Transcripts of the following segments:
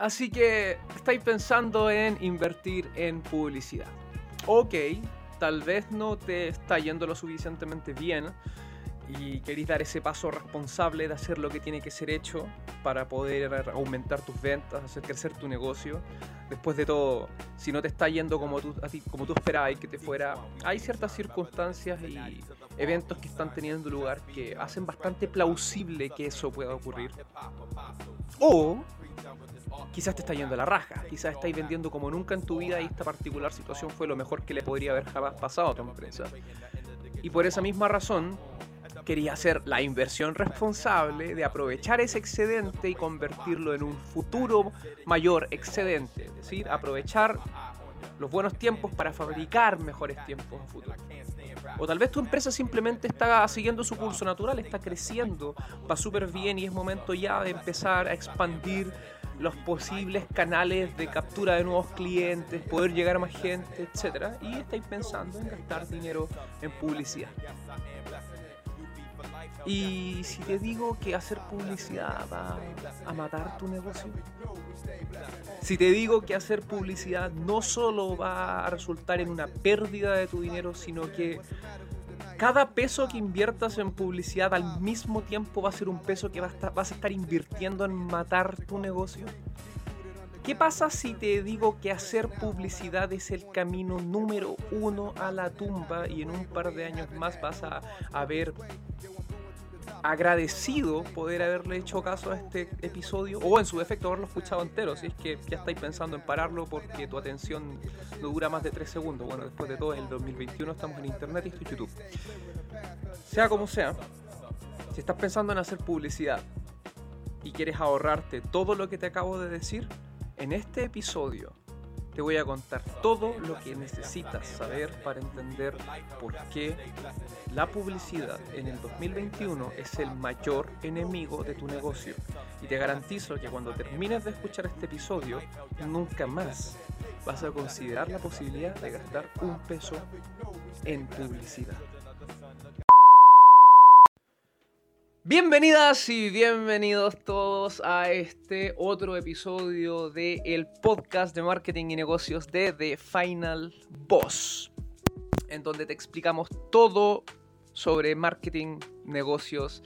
Así que estáis pensando en invertir en publicidad. Ok, tal vez no te está yendo lo suficientemente bien y queréis dar ese paso responsable de hacer lo que tiene que ser hecho para poder aumentar tus ventas, hacer crecer tu negocio. Después de todo, si no te está yendo como tú, como tú esperabas que te fuera, hay ciertas circunstancias y eventos que están teniendo lugar que hacen bastante plausible que eso pueda ocurrir. O quizás te está yendo a la raja, quizás estáis vendiendo como nunca en tu vida y esta particular situación fue lo mejor que le podría haber jamás pasado a tu empresa. Y por esa misma razón, quería hacer la inversión responsable de aprovechar ese excedente y convertirlo en un futuro mayor excedente, es decir, aprovechar los buenos tiempos para fabricar mejores tiempos en futuro. O tal vez tu empresa simplemente está siguiendo su curso natural, está creciendo, va súper bien y es momento ya de empezar a expandir los posibles canales de captura de nuevos clientes, poder llegar a más gente, etc. Y estáis pensando en gastar dinero en publicidad. Y si te digo que hacer publicidad va a matar tu negocio, si te digo que hacer publicidad no solo va a resultar en una pérdida de tu dinero, sino que cada peso que inviertas en publicidad al mismo tiempo va a ser un peso que vas a estar invirtiendo en matar tu negocio. ¿Qué pasa si te digo que hacer publicidad es el camino número uno a la tumba y en un par de años más vas a, a ver agradecido poder haberle hecho caso a este episodio o en su defecto haberlo escuchado entero si es que ya estáis pensando en pararlo porque tu atención no dura más de 3 segundos. Bueno después de todo es el 2021 estamos en internet y esto es YouTube. Sea como sea si estás pensando en hacer publicidad y quieres ahorrarte todo lo que te acabo de decir en este episodio te voy a contar todo lo que necesitas saber para entender por qué la publicidad en el 2021 es el mayor enemigo de tu negocio. Y te garantizo que cuando termines de escuchar este episodio, nunca más vas a considerar la posibilidad de gastar un peso en publicidad. Bienvenidas y bienvenidos todos a este otro episodio del el podcast de marketing y negocios de The Final Boss, en donde te explicamos todo sobre marketing, negocios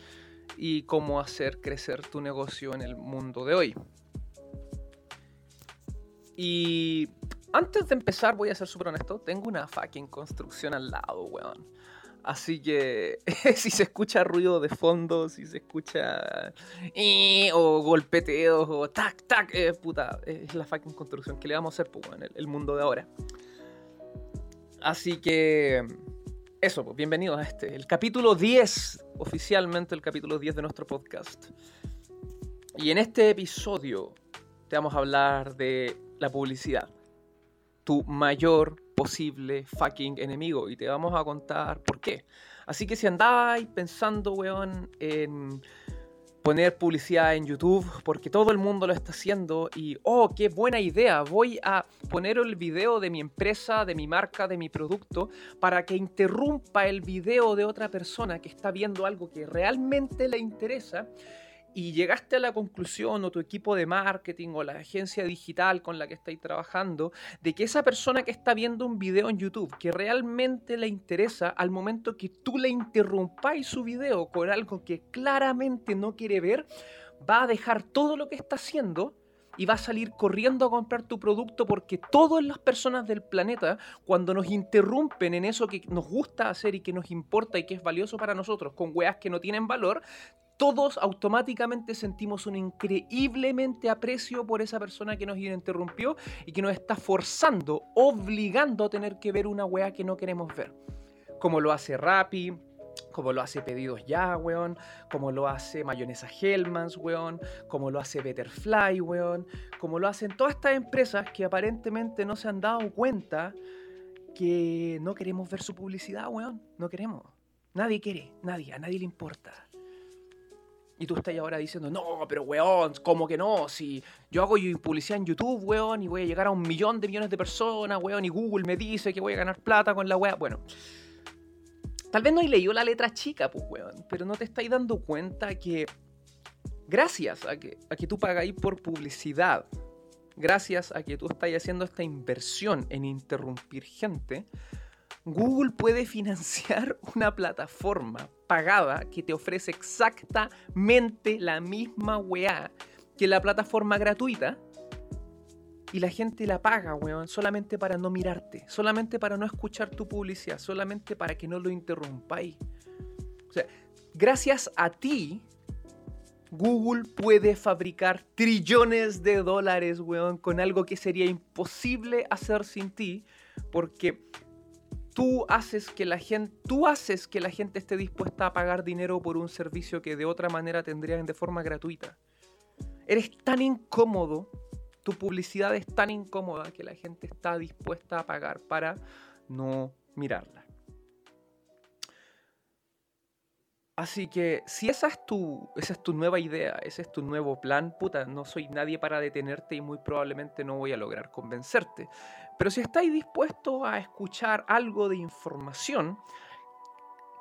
y cómo hacer crecer tu negocio en el mundo de hoy. Y antes de empezar, voy a ser súper honesto, tengo una fucking construcción al lado, weón. Así que si se escucha ruido de fondo, si se escucha eh, o golpeteos o tac, tac, eh, puta, es la fucking construcción que le vamos a hacer pues, en el, mundo de ahora. Así que eso, pues, bienvenidos a este, el capítulo 10, oficialmente el capítulo 10 de nuestro podcast. Y en este episodio te vamos a hablar de la publicidad, tu mayor posible fucking enemigo y te vamos a contar por qué. Así que si andáis pensando, weón, en poner publicidad en YouTube, porque todo el mundo lo está haciendo y, oh, qué buena idea, voy a poner el video de mi empresa, de mi marca, de mi producto, para que interrumpa el video de otra persona que está viendo algo que realmente le interesa y llegaste a la conclusión o tu equipo de marketing o la agencia digital con la que estáis trabajando de que esa persona que está viendo un video en YouTube que realmente le interesa al momento que tú le interrumpáis su video con algo que claramente no quiere ver, va a dejar todo lo que está haciendo y va a salir corriendo a comprar tu producto porque todas las personas del planeta, cuando nos interrumpen en eso que nos gusta hacer y que nos importa y que es valioso para nosotros, con weas que no tienen valor, todos automáticamente sentimos un increíblemente aprecio por esa persona que nos interrumpió y que nos está forzando, obligando a tener que ver una wea que no queremos ver. Como lo hace Rappi, como lo hace Pedidos Ya, weón, como lo hace Mayonesa Hellmans, weón, como lo hace Betterfly, weón, como lo hacen todas estas empresas que aparentemente no se han dado cuenta que no queremos ver su publicidad, weón, no queremos. Nadie quiere, nadie, a nadie le importa. Y tú estás ahora diciendo, no, pero weón, ¿cómo que no? Si yo hago publicidad en YouTube, weón, y voy a llegar a un millón de millones de personas, weón, y Google me dice que voy a ganar plata con la weá. Bueno, tal vez no he leído la letra chica, pues, weón, pero no te estáis dando cuenta que gracias a que, a que tú pagáis por publicidad gracias a que tú estás haciendo esta inversión en interrumpir gente, Google puede financiar una plataforma pagada que te ofrece exactamente la misma weá que la plataforma gratuita. Y la gente la paga, weón, solamente para no mirarte, solamente para no escuchar tu publicidad, solamente para que no lo interrumpáis. O sea, gracias a ti, Google puede fabricar trillones de dólares, weón, con algo que sería imposible hacer sin ti, porque tú haces que la gente, tú haces que la gente esté dispuesta a pagar dinero por un servicio que de otra manera tendrían de forma gratuita. Eres tan incómodo, tu publicidad es tan incómoda que la gente está dispuesta a pagar para no mirarla. Así que si esa es tu, esa es tu nueva idea, ese es tu nuevo plan, puta, no soy nadie para detenerte y muy probablemente no voy a lograr convencerte. Pero si estáis dispuestos a escuchar algo de información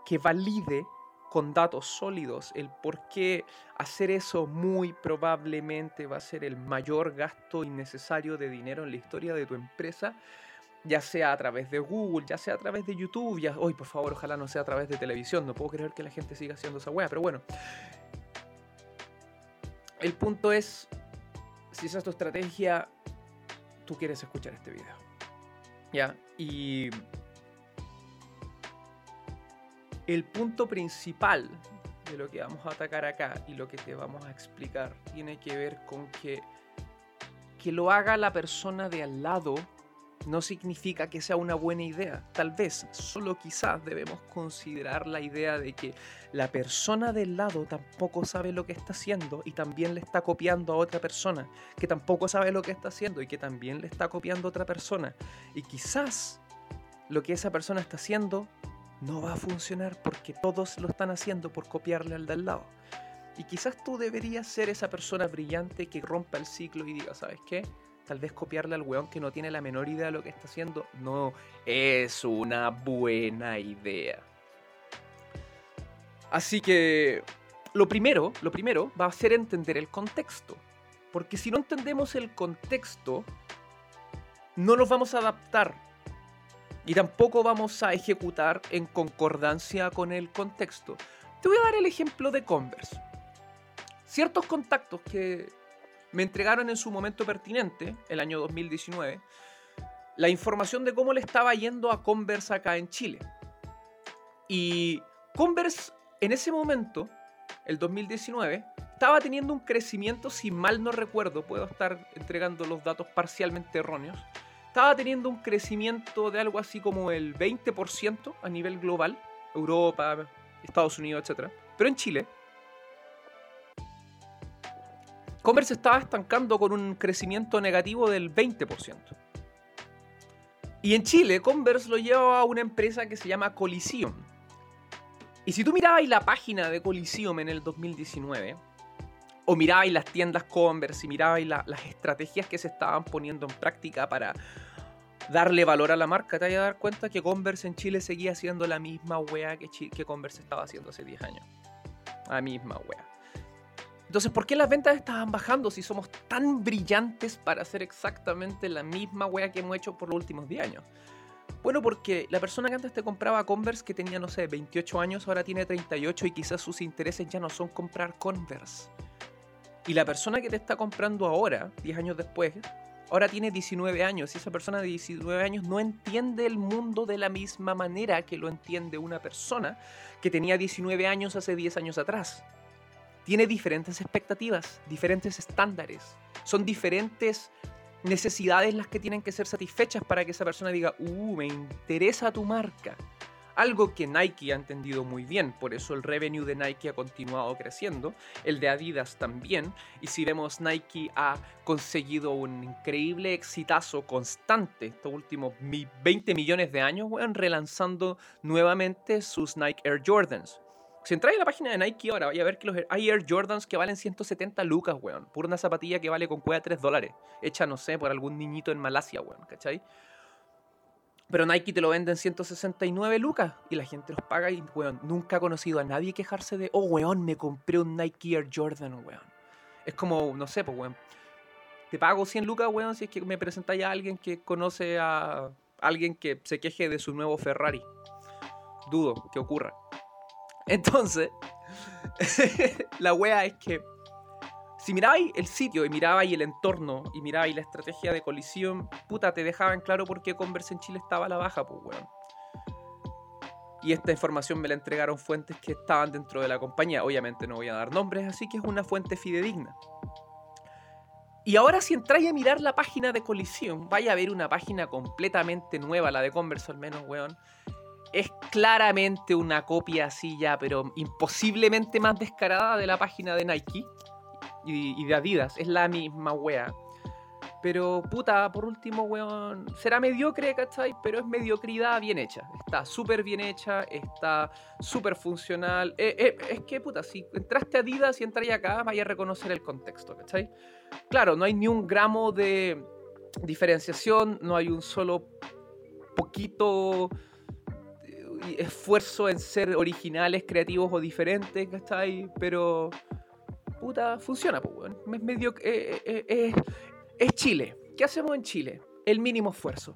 que valide con datos sólidos el por qué hacer eso muy probablemente va a ser el mayor gasto innecesario de dinero en la historia de tu empresa, ya sea a través de Google, ya sea a través de YouTube, ya, hoy por favor, ojalá no sea a través de televisión, no puedo creer que la gente siga haciendo esa weá, pero bueno. El punto es, si esa es tu estrategia, tú quieres escuchar este video. ¿Ya? Y el punto principal de lo que vamos a atacar acá y lo que te vamos a explicar tiene que ver con que que lo haga la persona de al lado no significa que sea una buena idea. Tal vez, solo quizás debemos considerar la idea de que la persona del lado tampoco sabe lo que está haciendo y también le está copiando a otra persona, que tampoco sabe lo que está haciendo y que también le está copiando a otra persona. Y quizás lo que esa persona está haciendo no va a funcionar porque todos lo están haciendo por copiarle al del lado. Y quizás tú deberías ser esa persona brillante que rompa el ciclo y diga, ¿sabes qué? Tal vez copiarle al weón que no tiene la menor idea de lo que está haciendo no es una buena idea. Así que lo primero, lo primero va a ser entender el contexto. Porque si no entendemos el contexto, no nos vamos a adaptar. Y tampoco vamos a ejecutar en concordancia con el contexto. Te voy a dar el ejemplo de Converse. Ciertos contactos que me entregaron en su momento pertinente, el año 2019, la información de cómo le estaba yendo a Converse acá en Chile. Y Converse en ese momento, el 2019, estaba teniendo un crecimiento, si mal no recuerdo, puedo estar entregando los datos parcialmente erróneos, estaba teniendo un crecimiento de algo así como el 20% a nivel global, Europa, Estados Unidos, etc. Pero en Chile Converse estaba estancando con un crecimiento negativo del 20%. Y en Chile, Converse lo lleva a una empresa que se llama Coliseum. Y si tú mirabas la página de Coliseum en el 2019, o mirabais las tiendas Converse y mirabais las estrategias que se estaban poniendo en práctica para darle valor a la marca, te vas a dar cuenta que Converse en Chile seguía siendo la misma wea que, que Converse estaba haciendo hace 10 años. La misma wea. Entonces, ¿por qué las ventas estaban bajando si somos tan brillantes para hacer exactamente la misma wea que hemos hecho por los últimos 10 años? Bueno, porque la persona que antes te compraba Converse, que tenía, no sé, 28 años, ahora tiene 38 y quizás sus intereses ya no son comprar Converse. Y la persona que te está comprando ahora, 10 años después, ahora tiene 19 años y esa persona de 19 años no entiende el mundo de la misma manera que lo entiende una persona que tenía 19 años hace 10 años atrás tiene diferentes expectativas, diferentes estándares. Son diferentes necesidades las que tienen que ser satisfechas para que esa persona diga, uh, me interesa tu marca. Algo que Nike ha entendido muy bien, por eso el revenue de Nike ha continuado creciendo, el de Adidas también, y si vemos Nike ha conseguido un increíble exitazo constante estos últimos 20 millones de años, relanzando nuevamente sus Nike Air Jordans. Si entráis en la página de Nike ahora, vais a ver que los, Air Jordans que valen 170 lucas, weón. Por una zapatilla que vale con cueva 3 dólares. Hecha, no sé, por algún niñito en Malasia, weón, ¿cachai? Pero Nike te lo vende en 169 lucas y la gente los paga y, weón, nunca he conocido a nadie quejarse de, oh, weón, me compré un Nike Air Jordan, weón. Es como, no sé, pues, weón. te pago 100 lucas, weón, si es que me presentáis a alguien que conoce a alguien que se queje de su nuevo Ferrari. Dudo que ocurra. Entonces, la wea es que si mirabais el sitio y mirabais el entorno y mirabais la estrategia de colisión, puta, te dejaban claro por qué Converse en Chile estaba a la baja, pues weón. Y esta información me la entregaron fuentes que estaban dentro de la compañía. Obviamente no voy a dar nombres, así que es una fuente fidedigna. Y ahora si entráis a mirar la página de colisión, vaya a ver una página completamente nueva, la de Converse al menos, weón. Es claramente una copia así ya, pero imposiblemente más descarada de la página de Nike y, de Adidas. Es la misma wea. Pero puta, por último, weón, será mediocre, ¿cachai? Pero es mediocridad bien hecha. Está súper bien hecha, está súper funcional. Eh, eh, es que, puta, si entraste a Adidas y entráis acá, vaya a reconocer el contexto, ¿cachai? Claro, no hay ni un gramo de diferenciación, no hay un solo poquito esfuerzo en ser originales, creativos o diferentes, ¿cachai? Pero, puta, funciona, pues, weón. Es medio... Eh, es Chile. ¿Qué hacemos en Chile? El mínimo esfuerzo.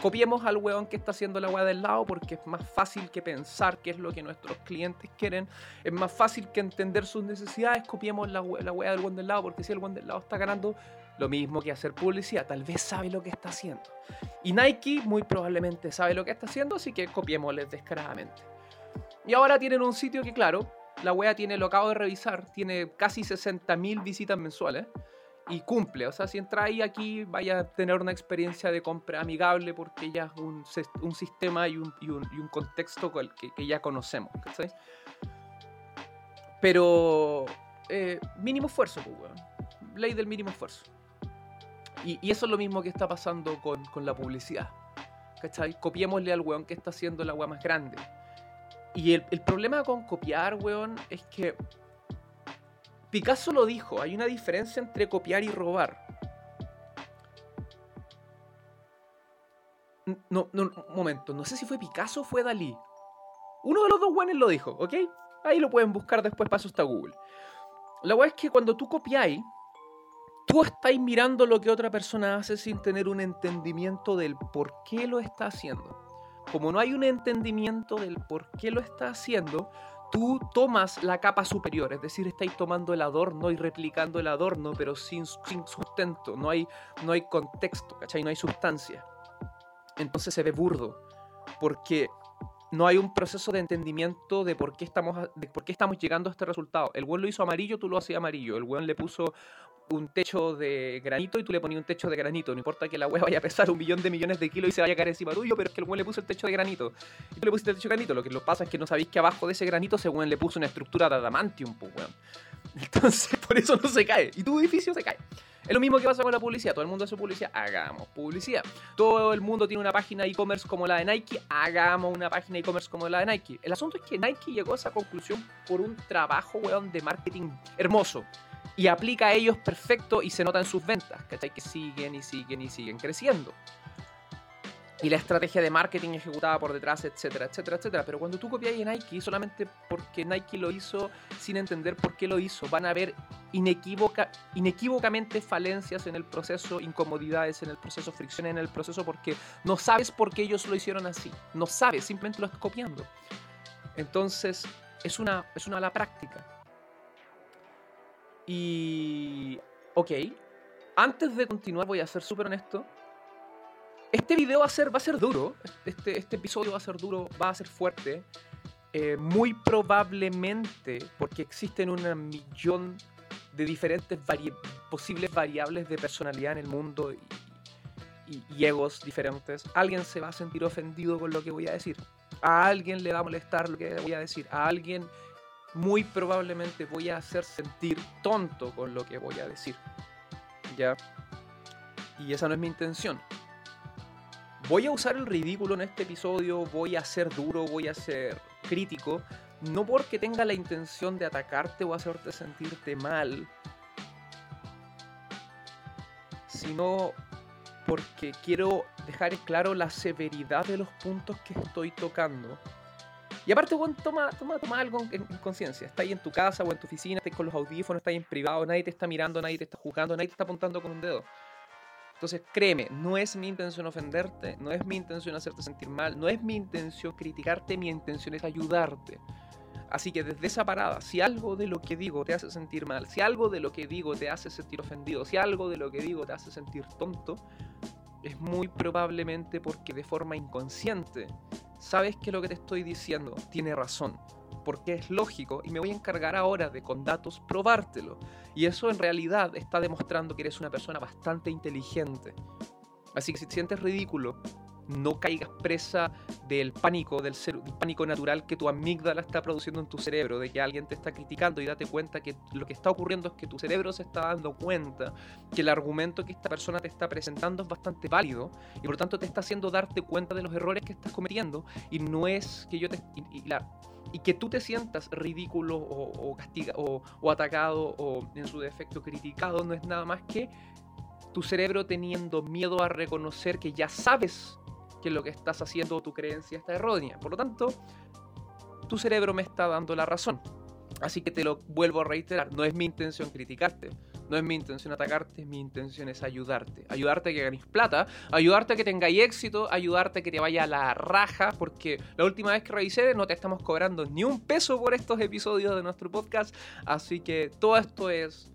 Copiemos al weón que está haciendo la weá del lado porque es más fácil que pensar qué es lo que nuestros clientes quieren. Es más fácil que entender sus necesidades. Copiemos la, la weá del weón del lado porque si el weón del lado está ganando, lo mismo que hacer publicidad. Tal vez sabe lo que está haciendo. Y Nike muy probablemente sabe lo que está haciendo, así que copiémosles descaradamente. Y ahora tienen un sitio que, claro, la wea tiene, lo acabo de revisar, tiene casi 60.000 visitas mensuales y cumple. O sea, si entráis aquí, vaya a tener una experiencia de compra amigable porque ya es un, sistema y un, contexto que, que, ya conocemos. ¿cachai? Pero eh, mínimo esfuerzo, pues, weón. Ley del mínimo esfuerzo. Y, eso es lo mismo que está pasando con, con la publicidad. ¿Cachai? Copiémosle al weón que está haciendo la weá más grande. Y el, el problema con copiar, weón, es que Picasso lo dijo, hay una diferencia entre copiar y robar. No, no, un momento, no sé si fue Picasso o fue Dalí. Uno de los dos buenos lo dijo, ¿ok? Ahí lo pueden buscar después, paso hasta Google. La weá es que cuando tú copiáis, tú estáis mirando lo que otra persona hace sin tener un entendimiento del por qué lo está haciendo. Como no hay un entendimiento del por qué lo está haciendo, tú tomas la capa superior, es decir, estáis tomando el adorno y replicando el adorno, pero sin, sin sustento, no hay, no hay contexto, ¿cachai? No hay sustancia. Entonces se ve burdo, porque no hay un proceso de entendimiento de por qué estamos, de por qué estamos llegando a este resultado. El buen lo hizo amarillo, tú lo hacías amarillo. El buen le puso un techo de granito y tú le ponías un techo de granito. No importa que la wea vaya a pesar un millón de millones de kilos y se vaya a caer encima tuyo, pero es que el buen le puso el techo de granito. Y tú le pusiste el techo de granito. Lo que lo pasa es que no sabéis que abajo de ese granito ese weón le puso una estructura de adamantium, pues weón. Entonces, por eso no se cae. Y tu edificio se cae. Es lo mismo que pasa con la publicidad. Todo el mundo hace publicidad, hagamos publicidad. Todo el mundo tiene una página e-commerce como la de Nike, hagamos una página e-commerce como la de Nike. El asunto es que Nike llegó a esa conclusión por un trabajo, weón, de marketing hermoso y aplica a ellos perfecto y se nota en sus ventas, ¿cachai? Que siguen y siguen y siguen creciendo. Y la estrategia de marketing ejecutada por detrás, etcétera, etcétera, etcétera. Pero cuando tú copias a Nike solamente porque Nike lo hizo sin entender por qué lo hizo, van a haber inequívoca, inequívocamente falencias en el proceso, incomodidades en el proceso, fricciones en el proceso, porque no sabes por qué ellos lo hicieron así. No sabes, simplemente lo estás copiando. Entonces, es una, es una mala práctica. Y. Ok. Antes de continuar, voy a ser súper honesto. Este video va a ser, va a ser duro. Este, este episodio va a ser duro, va a ser fuerte. Eh, muy probablemente, porque existen un millón de diferentes posibles variables de personalidad en el mundo y, y, egos diferentes, alguien se va a sentir ofendido con lo que voy a decir. A alguien le va a molestar lo que voy a decir. A alguien muy probablemente voy a hacer sentir tonto con lo que voy a decir. ¿Ya? Y esa no es mi intención. Voy a usar el ridículo en este episodio, voy a ser duro, voy a ser crítico, no porque tenga la intención de atacarte o hacerte sentirte mal, sino porque quiero dejar claro la severidad de los puntos que estoy tocando Y aparte, weón, toma, toma, toma algo en, en conciencia. Estás ahí en tu casa o en tu oficina, estás con los audífonos, estás en privado, nadie te está mirando, nadie te está juzgando, nadie te está apuntando con un dedo. Entonces, créeme, no es mi intención ofenderte, no es mi intención hacerte sentir mal, no es mi intención criticarte, mi intención es ayudarte. Así que desde esa parada, si algo de lo que digo te hace sentir mal, si algo de lo que digo te hace sentir ofendido, si algo de lo que digo te hace sentir tonto, es muy probablemente porque de forma inconsciente sabes que lo que te estoy diciendo tiene razón, porque es lógico y me voy a encargar ahora de con datos probártelo. Y eso en realidad está demostrando que eres una persona bastante inteligente. Así que si te sientes ridículo, no caigas presa del pánico, del, pánico natural que tu amígdala está produciendo en tu cerebro, de que alguien te está criticando y date cuenta que lo que está ocurriendo es que tu cerebro se está dando cuenta que el argumento que esta persona te está presentando es bastante válido y por lo tanto te está haciendo darte cuenta de los errores que estás cometiendo y no es que yo te... y que tú te sientas ridículo o, o, o atacado o en su defecto criticado no es nada más que tu cerebro teniendo miedo a reconocer que ya sabes que lo que estás haciendo o tu creencia está errónea. Por lo tanto, tu cerebro me está dando la razón. Así que te lo vuelvo a reiterar, no es mi intención criticarte, no es mi intención atacarte, mi intención es ayudarte. Ayudarte a que ganes plata, ayudarte a que tengáis éxito, ayudarte a que te vaya a la raja, porque la última vez que revisé no te estamos cobrando ni un peso por estos episodios de nuestro podcast, así que todo esto es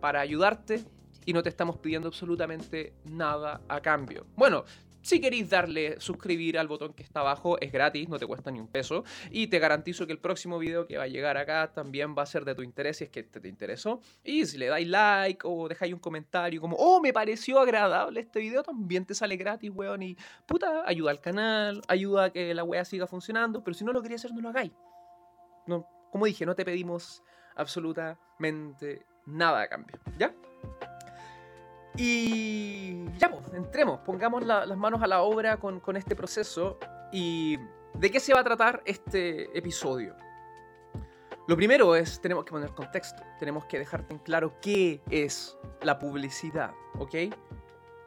para ayudarte y no te estamos pidiendo absolutamente nada a cambio. Bueno, si queréis darle suscribir al botón que está abajo, es gratis, no te cuesta ni un peso. Y te garantizo que el próximo video que va a llegar acá también va a ser de tu interés si es que te, te interesó. Y si le dais like o dejáis un comentario como, oh, me pareció agradable este video, también te sale gratis, weón. Y puta, ayuda al canal, ayuda a que la wea siga funcionando. Pero si no lo quería hacer, no lo hagáis. No, como dije, no te pedimos absolutamente nada a cambio. ¿Ya? Y ya, pues, entremos, pongamos las manos a la obra con, con este proceso. ¿Y de qué se va a tratar este episodio? Lo primero es, tenemos que poner contexto, tenemos que dejarte en claro qué es la publicidad, ¿ok?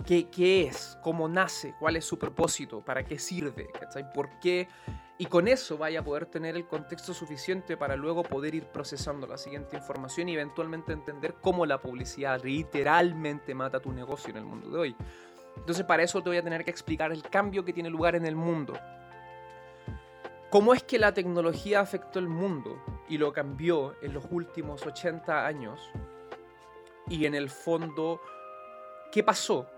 ¿Qué, qué es? ¿Cómo nace? ¿Cuál es su propósito? ¿Para qué sirve? ¿Por qué y con eso vaya a poder tener el contexto suficiente para luego poder ir procesando la siguiente información y eventualmente entender cómo la publicidad literalmente mata tu negocio en el mundo de hoy. Entonces para eso te voy a tener que explicar el cambio que tiene lugar en el mundo. ¿Cómo es que la tecnología afectó el mundo y lo cambió en los últimos 80 años? Y en el fondo, ¿qué pasó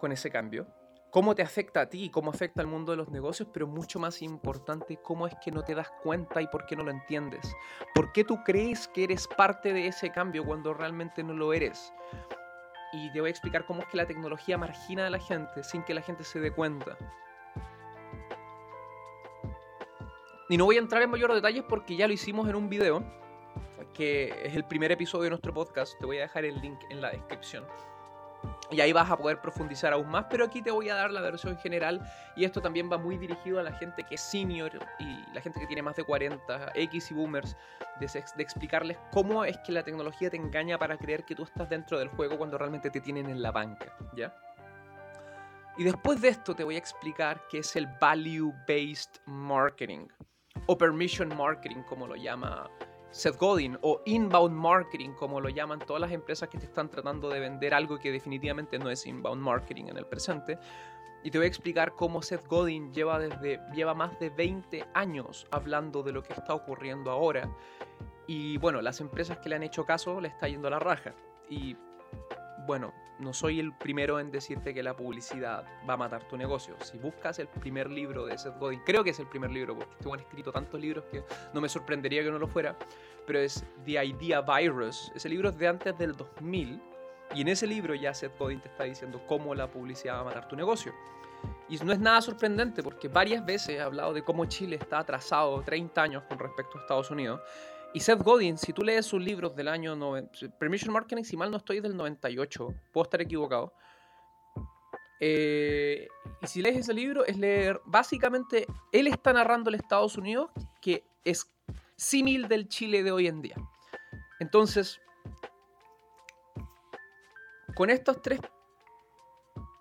con ese cambio? Cómo te afecta a ti, cómo afecta al mundo de los negocios, pero mucho más importante, cómo es que no te das cuenta y por qué no lo entiendes. ¿Por qué tú crees que eres parte de ese cambio cuando realmente no lo eres? Y te voy a explicar cómo es que la tecnología margina a la gente sin que la gente se dé cuenta. Y no voy a entrar en mayores detalles porque ya lo hicimos en un video, que es el primer episodio de nuestro podcast. Te voy a dejar el link en la descripción. Y ahí vas a poder profundizar aún más, pero aquí te voy a dar la versión general y esto también va muy dirigido a la gente que es senior y la gente que tiene más de 40, X y boomers, de, explicarles cómo es que la tecnología te engaña para creer que tú estás dentro del juego cuando realmente te tienen en la banca, ¿ya? Y después de esto te voy a explicar qué es el Value-Based Marketing o Permission Marketing, como lo llama Seth Godin o inbound marketing, como lo llaman todas las empresas que te están tratando de vender algo que definitivamente no es inbound marketing en el presente. Y te voy a explicar cómo Seth Godin lleva, desde, lleva más de 20 años hablando de lo que está ocurriendo ahora. Y bueno, las empresas que le han hecho caso le está yendo a la raja. Y bueno, no soy el primero en decirte que la publicidad va a matar tu negocio. Si buscas el primer libro de Seth Godin, creo que es el primer libro, porque este han escrito tantos libros que no me sorprendería que no lo fuera, pero es The Idea Virus. Ese libro es de antes del 2000, y en ese libro ya Seth Godin te está diciendo cómo la publicidad va a matar tu negocio. Y no es nada sorprendente porque varias veces he hablado de cómo Chile está atrasado 30 años con respecto a Estados Unidos y Seth Godin, si tú lees sus libros del año... Permission Marketing, si mal no estoy, del 98. Puedo estar equivocado. Eh, y si lees ese libro, es leer... Básicamente, él está narrando el Estados Unidos que es símil del Chile de hoy en día. Entonces, con estas tres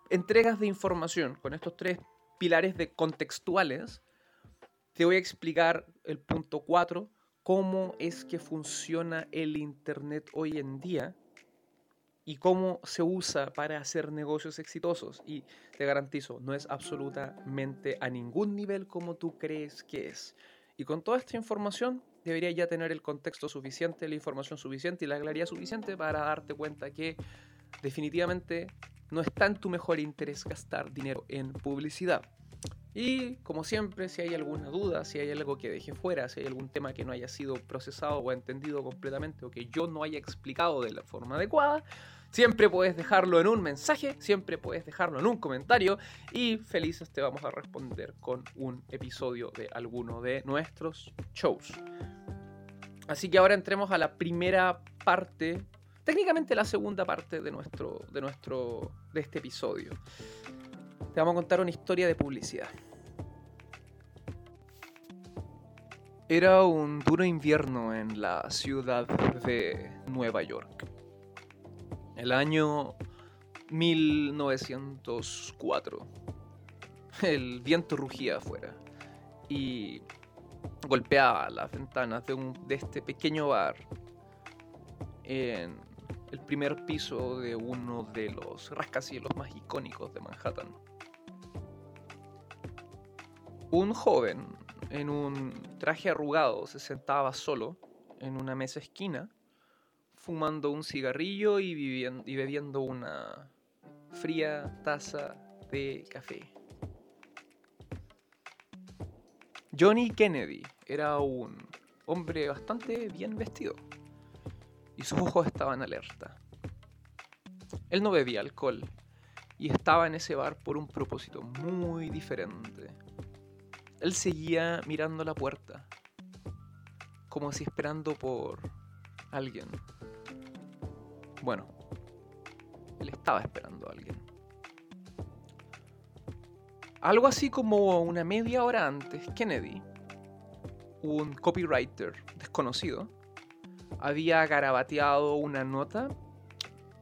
entregas de información, con estos tres pilares de contextuales, te voy a explicar el punto 4, cómo es que funciona el Internet hoy en día y cómo se usa para hacer negocios exitosos. Y te garantizo, no es absolutamente a ningún nivel como tú crees que es. Y con toda esta información deberías ya tener el contexto suficiente, la información suficiente y la claridad suficiente para darte cuenta que definitivamente no está en tu mejor interés gastar dinero en publicidad. Y como siempre, si hay alguna duda, si hay algo que deje fuera, si hay algún tema que no haya sido procesado o entendido completamente o que yo no haya explicado de la forma adecuada, siempre puedes dejarlo en un mensaje, siempre puedes dejarlo en un comentario y felices te vamos a responder con un episodio de alguno de nuestros shows. Así que ahora entremos a la primera parte, técnicamente la segunda parte de nuestro de nuestro de este episodio te vamos a contar una historia de publicidad. Era un duro invierno en la ciudad de Nueva York. El año 1904. El viento rugía afuera y golpeaba las ventanas de, un, de este pequeño bar en el primer piso de uno de los rascacielos más icónicos de Manhattan un joven en un traje arrugado se sentaba solo en una mesa esquina, fumando un cigarrillo y, bebiendo una fría taza de café. Johnny Kennedy era un hombre bastante bien vestido y sus ojos estaban alerta. Él no bebía alcohol y estaba en ese bar por un propósito muy diferente. Él seguía mirando la puerta, como si esperando por alguien. Bueno, él estaba esperando a alguien. Algo así como una media hora antes, Kennedy, un copywriter desconocido, había garabateado una nota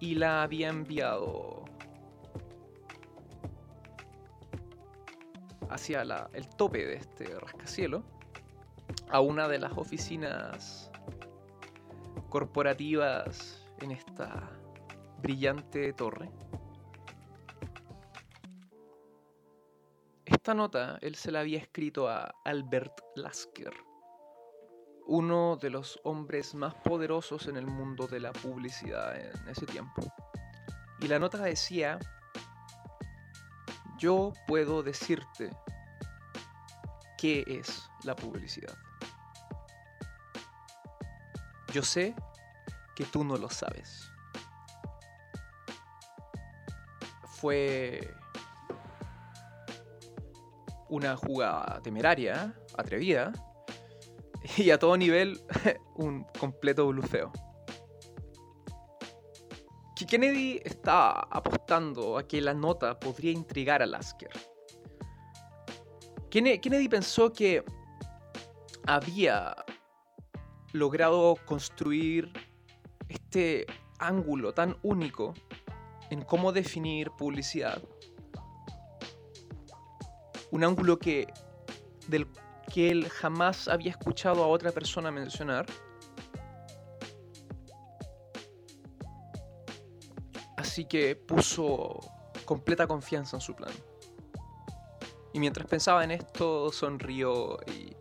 y la había enviado hacia el tope de este rascacielo a una de las oficinas corporativas en esta brillante torre. Esta nota él se la había escrito a Albert Lasker, uno de los hombres más poderosos en el mundo de la publicidad en ese tiempo. Y la nota decía yo puedo decirte qué es la publicidad. Yo sé que tú no lo sabes. Fue una jugada temeraria, atrevida, y a todo nivel un completo blufeo. Kennedy estaba apostando a que la nota podría intrigar a Lasker. Kennedy pensó que había logrado construir este ángulo tan único en cómo definir publicidad. Un ángulo que del que él jamás había escuchado a otra persona mencionar Así que puso completa confianza en su plan. Y mientras pensaba en esto, sonrió y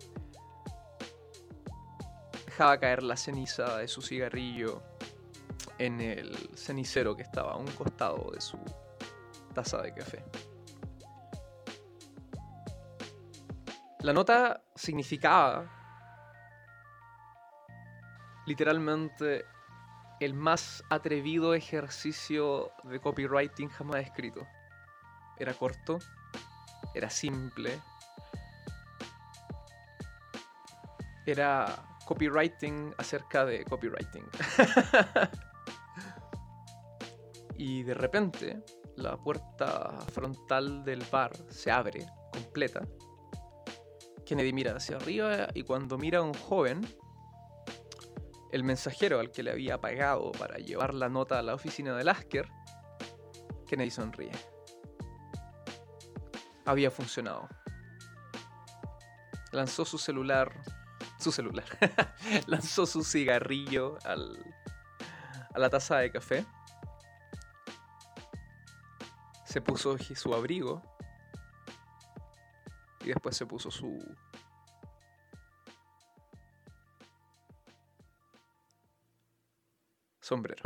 dejaba caer la ceniza de su cigarrillo en el cenicero que estaba a un costado de su taza de café. La nota significaba literalmente el más atrevido ejercicio de copywriting jamás escrito. Era corto, era simple, era copywriting acerca de copywriting. y de repente la puerta frontal del bar se abre completa. Kennedy mira hacia arriba y cuando mira a un joven el mensajero al que le había pagado para llevar la nota a la oficina de Lasker, Kennedy sonríe. Había funcionado. lanzó su celular, su celular, lanzó su cigarrillo al, a la taza de café, se puso su abrigo y después se puso su sombrero.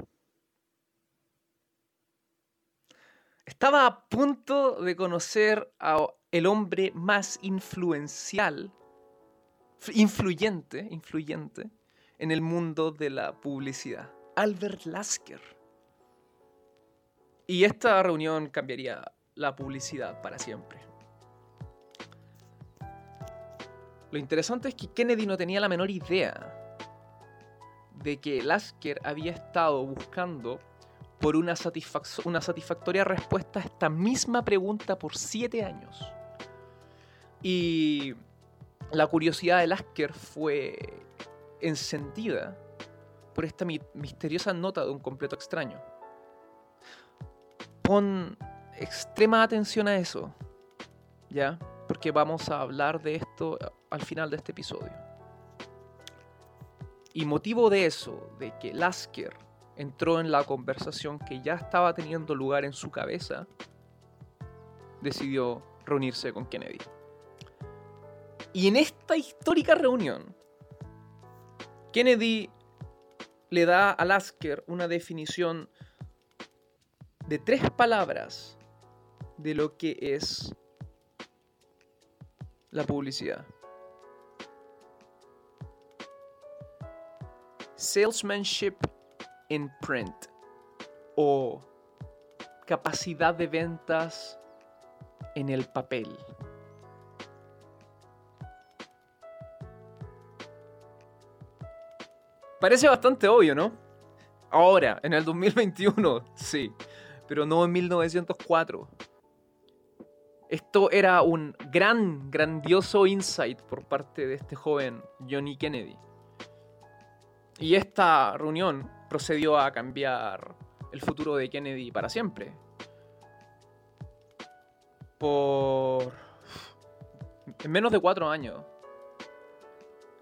Estaba a punto de conocer a el hombre más influencial, influyente, influyente en el mundo de la publicidad, Albert Lasker. Y esta reunión cambiaría la publicidad para siempre. Lo interesante es que Kennedy no tenía la menor idea de que Lasker había estado buscando por una, satisfactoria respuesta a esta misma pregunta por siete años. Y la curiosidad de Lasker fue encendida por esta misteriosa nota de un completo extraño. Pon extrema atención a eso, ¿ya? Porque vamos a hablar de esto al final de este episodio. Y motivo de eso, de que Lasker entró en la conversación que ya estaba teniendo lugar en su cabeza, decidió reunirse con Kennedy. Y en esta histórica reunión, Kennedy le da a Lasker una definición de tres palabras de lo que es la publicidad. Salesmanship in print o capacidad de ventas en el papel. Parece bastante obvio, ¿no? Ahora, en el 2021, sí, pero no en 1904. Esto era un gran, grandioso insight por parte de este joven Johnny Kennedy. Y esta reunión procedió a cambiar el futuro de Kennedy para siempre. Por... En menos de cuatro años,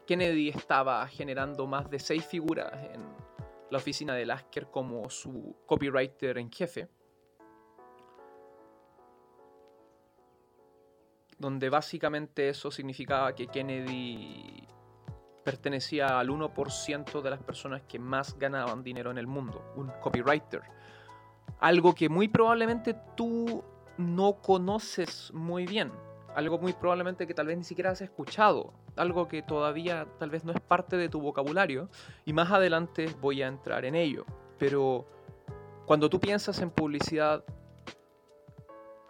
Kennedy estaba generando más de seis figuras en la oficina de Lasker como su copywriter en jefe. Donde básicamente eso significaba que Kennedy pertenecía al 1% de las personas que más ganaban dinero en el mundo, un copywriter. Algo que muy probablemente tú no conoces muy bien, algo muy probablemente que tal vez ni siquiera has escuchado, algo que todavía tal vez no es parte de tu vocabulario y más adelante voy a entrar en ello. Pero cuando tú piensas en publicidad,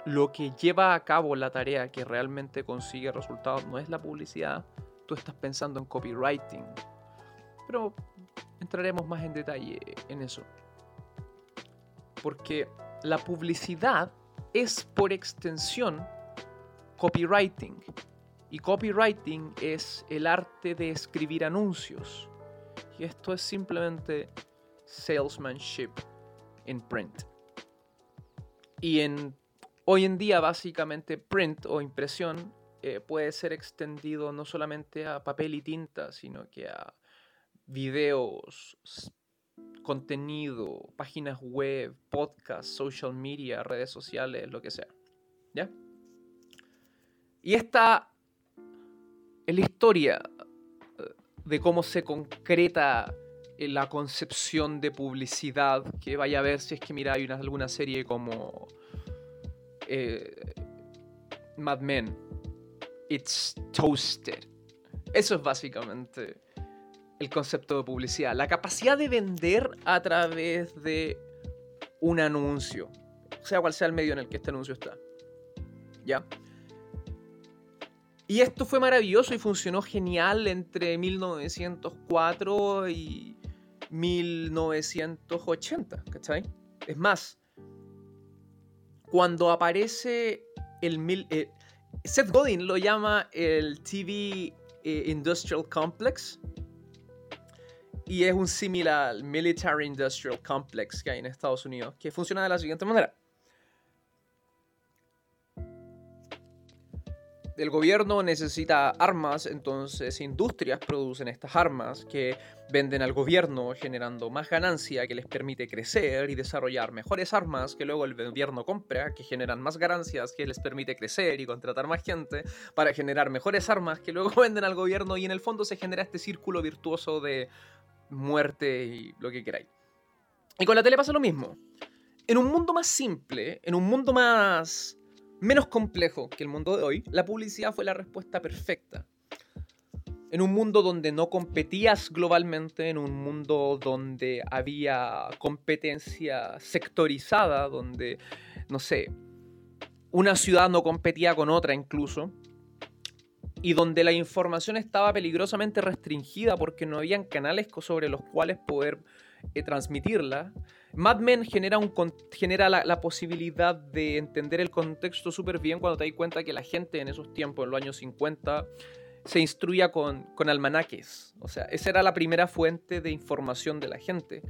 lo que lleva a cabo la tarea que realmente consigue resultados no es la publicidad, tú estás pensando en copywriting. Pero entraremos más en detalle en eso. Porque la publicidad es por extensión copywriting. Y copywriting es el arte de escribir anuncios. Y esto es simplemente salesmanship en print. Y en hoy en día básicamente print o impresión eh, puede ser extendido no solamente a papel y tinta, sino que a videos, contenido, páginas web, podcasts, social media, redes sociales, lo que sea. ¿Ya? Y esta es la historia eh, de cómo se concreta eh, la concepción de publicidad que vaya a ver si es que mira hay una, alguna serie como Mad Men it's toasted. Eso es básicamente el concepto de publicidad. La capacidad de vender a través de un anuncio. Sea cual sea el medio en el que este anuncio está. ¿Ya? Y esto fue maravilloso y funcionó genial entre 1904 y 1980, ¿cachai? Es más, cuando aparece el, mil, eh, Seth Godin lo llama el TV eh, Industrial Complex. Y es un similar Military Industrial Complex que hay en Estados Unidos, que funciona de la siguiente manera. El gobierno necesita armas, entonces industrias producen estas armas que venden al gobierno generando más ganancia que les permite crecer y desarrollar mejores armas que luego el gobierno compra, que generan más ganancias que les permite crecer y contratar más gente para generar mejores armas que luego venden al gobierno y en el fondo se genera este círculo virtuoso de muerte y lo que queráis. Y con la tele pasa lo mismo. En un mundo más simple, en un mundo más menos complejo que el mundo de hoy, la publicidad fue la respuesta perfecta. En un mundo donde no competías globalmente, en un mundo donde había competencia sectorizada, donde, no sé, una ciudad no competía con otra incluso, y donde la información estaba peligrosamente restringida porque no habían canales sobre los cuales poder eh, transmitirla. Mad Men genera, la, posibilidad de entender el contexto súper bien cuando te das cuenta que la gente en esos tiempos, en los años 50, se instruía con, con almanaques. O sea, esa era la primera fuente de información de la gente.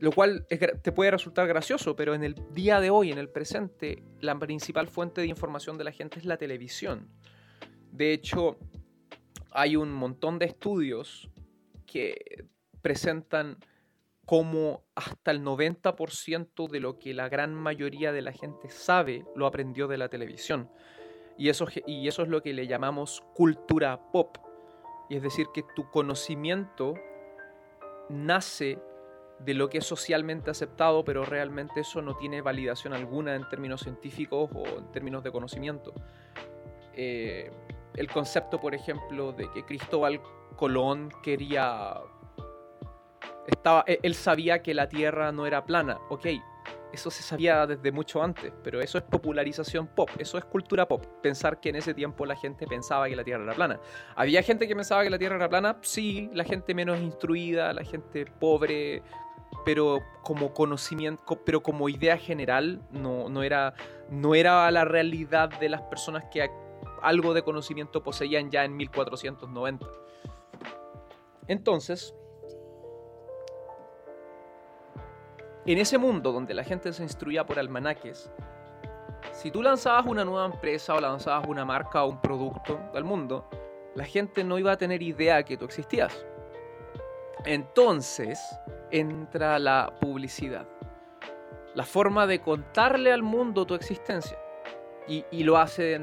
Lo cual te puede resultar gracioso, pero en el día de hoy, en el presente, la principal fuente de información de la gente es la televisión. De hecho, hay un montón de estudios que presentan cómo hasta el 90% de lo que la gran mayoría de la gente sabe lo aprendió de la televisión. Y eso, y eso es lo que le llamamos cultura pop. Y es decir, que tu conocimiento nace de lo que es socialmente aceptado, pero realmente eso no tiene validación alguna en términos científicos o en términos de conocimiento. Eh, el concepto, por ejemplo, de que Cristóbal Colón quería estaba, e, él sabía que la Tierra no era plana. Ok, eso se sabía desde mucho antes, pero eso es popularización pop, eso es cultura pop. Pensar que en ese tiempo la gente pensaba que la Tierra era plana. ¿Había gente que pensaba que la Tierra era plana? Sí, la gente menos instruida, la gente pobre, pero como conocimiento, pero como idea general, no, no, era, no era la realidad de las personas que algo de conocimiento poseían ya en 1490. Entonces, En ese mundo donde la gente se instruía por almanaques, si tú lanzabas una nueva empresa o lanzabas una marca o un producto al mundo, la gente no iba a tener idea que tú existías. Entonces entra la publicidad, la forma de contarle al mundo tu existencia. Y, lo hace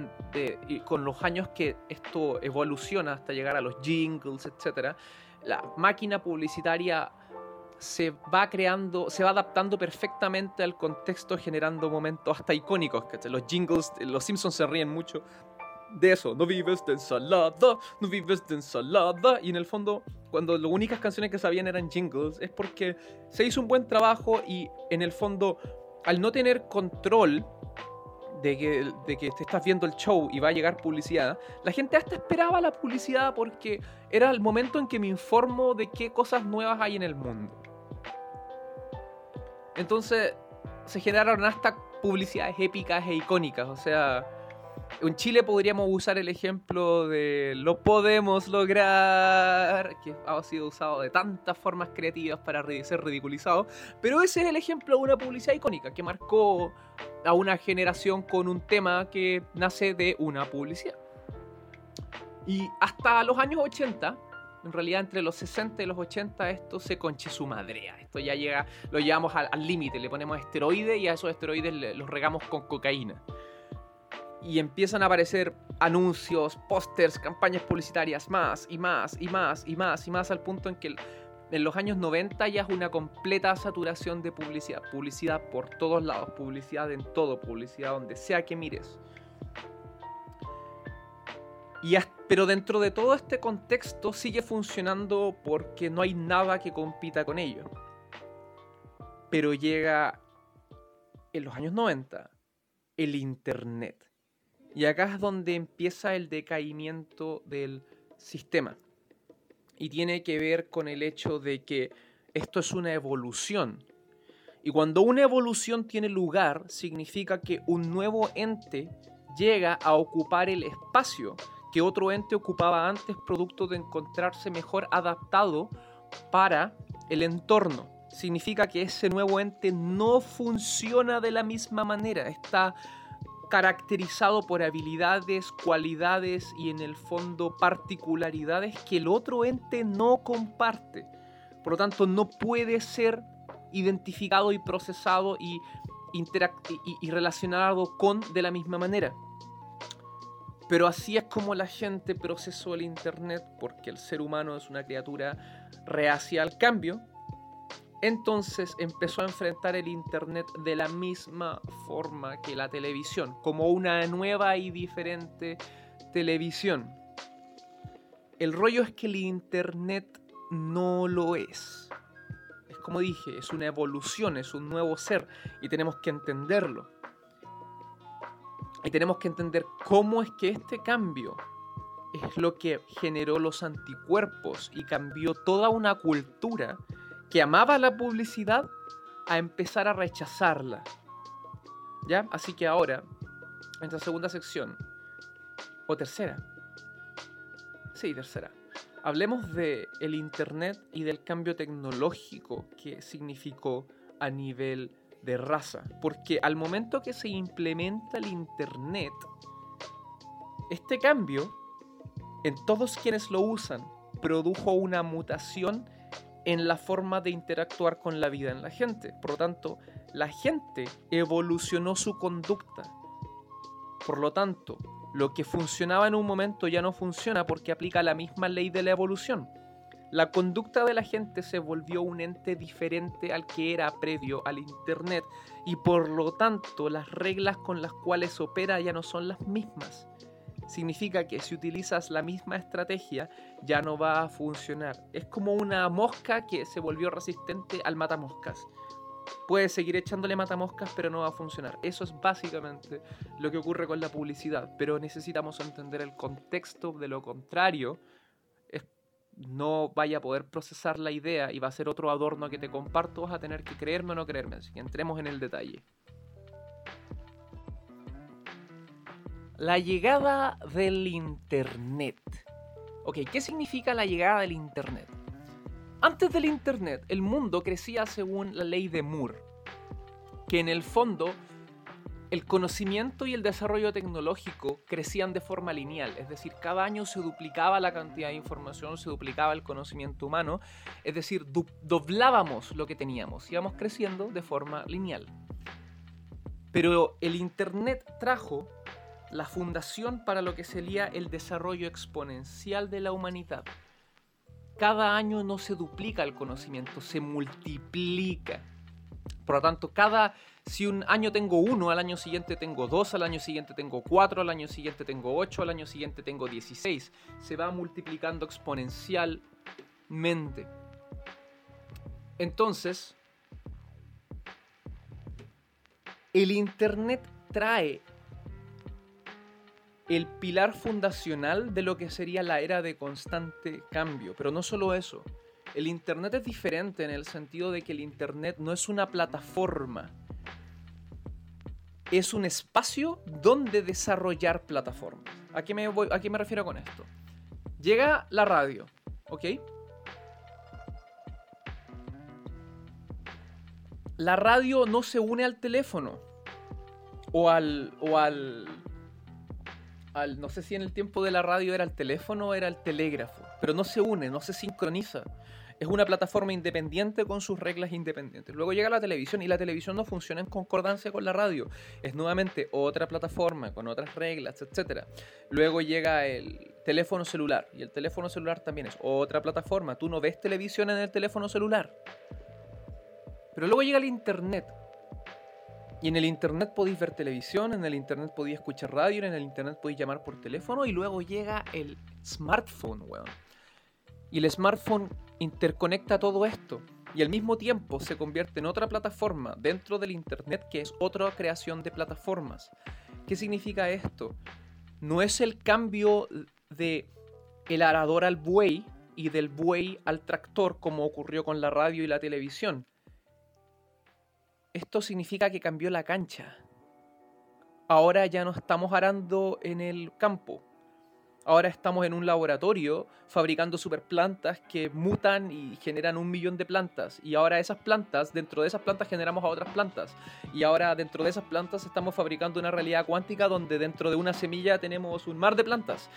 con los años que esto evoluciona hasta llegar a los jingles, etc. La máquina publicitaria se va creando, se va adaptando perfectamente al contexto, generando momentos hasta icónicos. Los jingles, los Simpsons se ríen mucho de eso. No vives de ensalada, no vives de ensalada. Y en el fondo, cuando las únicas canciones que sabían eran jingles, es porque se hizo un buen trabajo y en el fondo, al no tener control de que, de que te estás viendo el show y va a llegar publicidad, la gente hasta esperaba la publicidad porque era el momento en que me informo de qué cosas nuevas hay en el mundo. Entonces se generaron hasta publicidades épicas e icónicas. O sea, en Chile podríamos usar el ejemplo de lo podemos lograr, que ha sido usado de tantas formas creativas para ser ridiculizado. Pero ese es el ejemplo de una publicidad icónica que marcó a una generación con un tema que nace de una publicidad. Y hasta los años 80, en realidad entre los 60 y los 80 esto se conche su madrea. Esto ya llega, lo llevamos al límite, le ponemos esteroides y a esos esteroides los regamos con cocaína. Y empiezan a aparecer anuncios, pósters, campañas publicitarias, más y más y más y más y más al punto en que en los años 90 ya es una completa saturación de publicidad. Publicidad por todos lados, publicidad en todo, publicidad donde sea que mires. Y pero dentro de todo este contexto sigue funcionando porque no hay nada que compita con ello. Pero llega en los años 90 el Internet. Y acá es donde empieza el decaimiento del sistema. Y tiene que ver con el hecho de que esto es una evolución. Y cuando una evolución tiene lugar, significa que un nuevo ente llega a ocupar el espacio que otro ente ocupaba antes producto de encontrarse mejor adaptado para el entorno. Significa que ese nuevo ente no funciona de la misma manera, está caracterizado por habilidades, cualidades y en el fondo particularidades que el otro ente no comparte. Por lo tanto, no puede ser identificado y procesado y, y, relacionado con de la misma manera. Pero así es como la gente procesó el Internet, porque el ser humano es una criatura reacia al cambio. Entonces empezó a enfrentar el Internet de la misma forma que la televisión, como una nueva y diferente televisión. El rollo es que el Internet no lo es. Es como dije, es una evolución, es un nuevo ser y tenemos que entenderlo. Y tenemos que entender cómo es que este cambio es lo que generó los anticuerpos y cambió toda una cultura que amaba la publicidad a empezar a rechazarla. ¿Ya? Así que ahora, en esta segunda sección, o tercera, sí, tercera, hablemos de Internet y del cambio tecnológico que significó a nivel de raza. Porque al momento que se implementa el Internet, este cambio, en todos quienes lo usan, produjo una mutación en la forma de interactuar con la vida en la gente. Por lo tanto, la gente evolucionó su conducta. Por lo tanto, lo que funcionaba en un momento ya no funciona porque aplica la misma ley de la evolución. La conducta de la gente se volvió un ente diferente al que era previo al Internet y por lo tanto las reglas con las cuales opera ya no son las mismas. Significa que si utilizas la misma estrategia ya no va a funcionar. Es como una mosca que se volvió resistente al matamoscas. Puedes seguir echándole matamoscas, pero no va a funcionar. Eso es básicamente lo que ocurre con la publicidad. Pero necesitamos entender el contexto de lo contrario. No vaya a poder procesar la idea y va a ser otro adorno que te comparto. Vas a tener que creerme o no creerme. Así que entremos en el detalle. La llegada del Internet. Ok, ¿qué significa la llegada del Internet? Antes del Internet, el mundo crecía según la ley de Moore, que en el fondo el conocimiento y el desarrollo tecnológico crecían de forma lineal, es decir, cada año se duplicaba la cantidad de información, se duplicaba el conocimiento humano, es decir, doblábamos lo que teníamos, íbamos creciendo de forma lineal. Pero el Internet trajo la fundación para lo que sería el desarrollo exponencial de la humanidad cada año no se duplica el conocimiento, se multiplica. Por lo tanto, cada, si un año tengo uno, al año siguiente tengo dos, al año siguiente tengo cuatro, al año siguiente tengo ocho, al año siguiente tengo dieciséis. Se va multiplicando exponencialmente. Entonces, el Internet trae el pilar fundacional de lo que sería la era de constante cambio. Pero no solo eso, el Internet es diferente en el sentido de que el Internet no es una plataforma, es un espacio donde desarrollar plataformas. ¿A qué me, refiero con esto? Llega la radio, ¿ok? La radio no se une al teléfono o al, o al no sé si en el tiempo de la radio era el teléfono o era el telégrafo, pero no se une, no se sincroniza. Es una plataforma independiente con sus reglas independientes. Luego llega la televisión y la televisión no funciona en concordancia con la radio. Es nuevamente otra plataforma con otras reglas, etc. Luego llega el teléfono celular y el teléfono celular también es otra plataforma. Tú no ves televisión en el teléfono celular. Pero luego llega el Internet y en el internet podéis ver televisión, en el internet podéis escuchar radio, en el internet podéis llamar por teléfono y luego llega el smartphone, weón. Y el smartphone interconecta todo esto y al mismo tiempo se convierte en otra plataforma dentro del internet que es otra creación de plataformas. ¿Qué significa esto? No es el cambio de el arador al buey y del buey al tractor como ocurrió con la radio y la televisión esto significa que cambió la cancha. Ahora ya no estamos arando en el campo. Ahora estamos en un laboratorio fabricando superplantas que mutan y generan un millón de plantas. Y ahora esas plantas, dentro de esas plantas generamos a otras plantas. Y ahora dentro de esas plantas estamos fabricando una realidad cuántica donde dentro de una semilla tenemos un mar de plantas.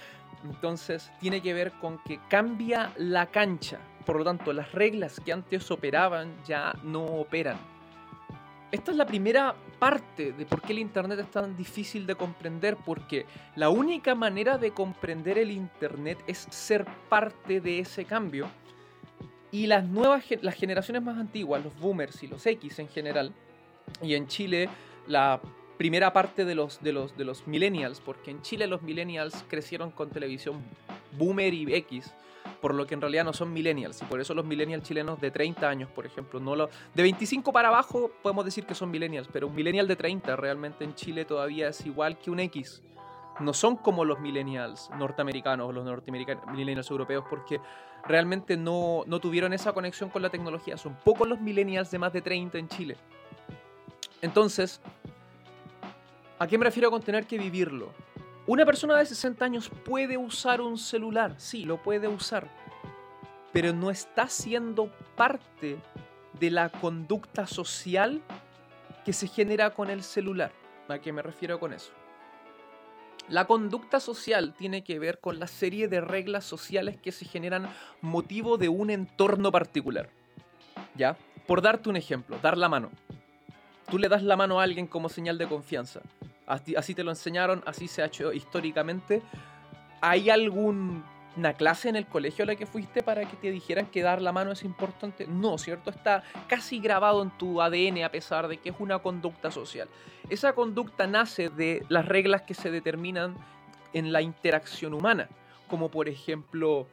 Entonces tiene que ver con que cambia la cancha. Por lo tanto, las reglas que antes operaban ya no operan. Esta es la primera parte de por qué el Internet es tan difícil de comprender, porque la única manera de comprender el Internet es ser parte de ese cambio. Y las nuevas, las generaciones más antiguas, los boomers y los X en general, y en Chile la primera parte de los, de los, de los millennials, porque en Chile los millennials crecieron con televisión boomer y X, por lo que en realidad no son millennials. Y por eso los millennials chilenos de 30 años, por ejemplo, no lo, de 25 para abajo podemos decir que son millennials, pero un millennial de 30 realmente en Chile todavía es igual que un X. No son como los millennials norteamericanos o los norteamericanos, millennials europeos, porque realmente no, no tuvieron esa conexión con la tecnología. Son pocos los millennials de más de 30 en Chile. Entonces, ¿a qué me refiero con tener que vivirlo? Una persona de 60 años puede usar un celular, sí, lo puede usar, pero no está siendo parte de la conducta social que se genera con el celular. ¿A qué me refiero con eso? La conducta social tiene que ver con la serie de reglas sociales que se generan motivo de un entorno particular. ¿Ya? Por darte un ejemplo, dar la mano. Tú le das la mano a alguien como señal de confianza. Así, te lo enseñaron, así se ha hecho históricamente. ¿Hay alguna clase en el colegio a la que fuiste para que te dijeran que dar la mano es importante? No, ¿cierto? Está casi grabado en tu ADN a pesar de que es una conducta social. Esa conducta nace de las reglas que se determinan en la interacción humana, como por ejemplo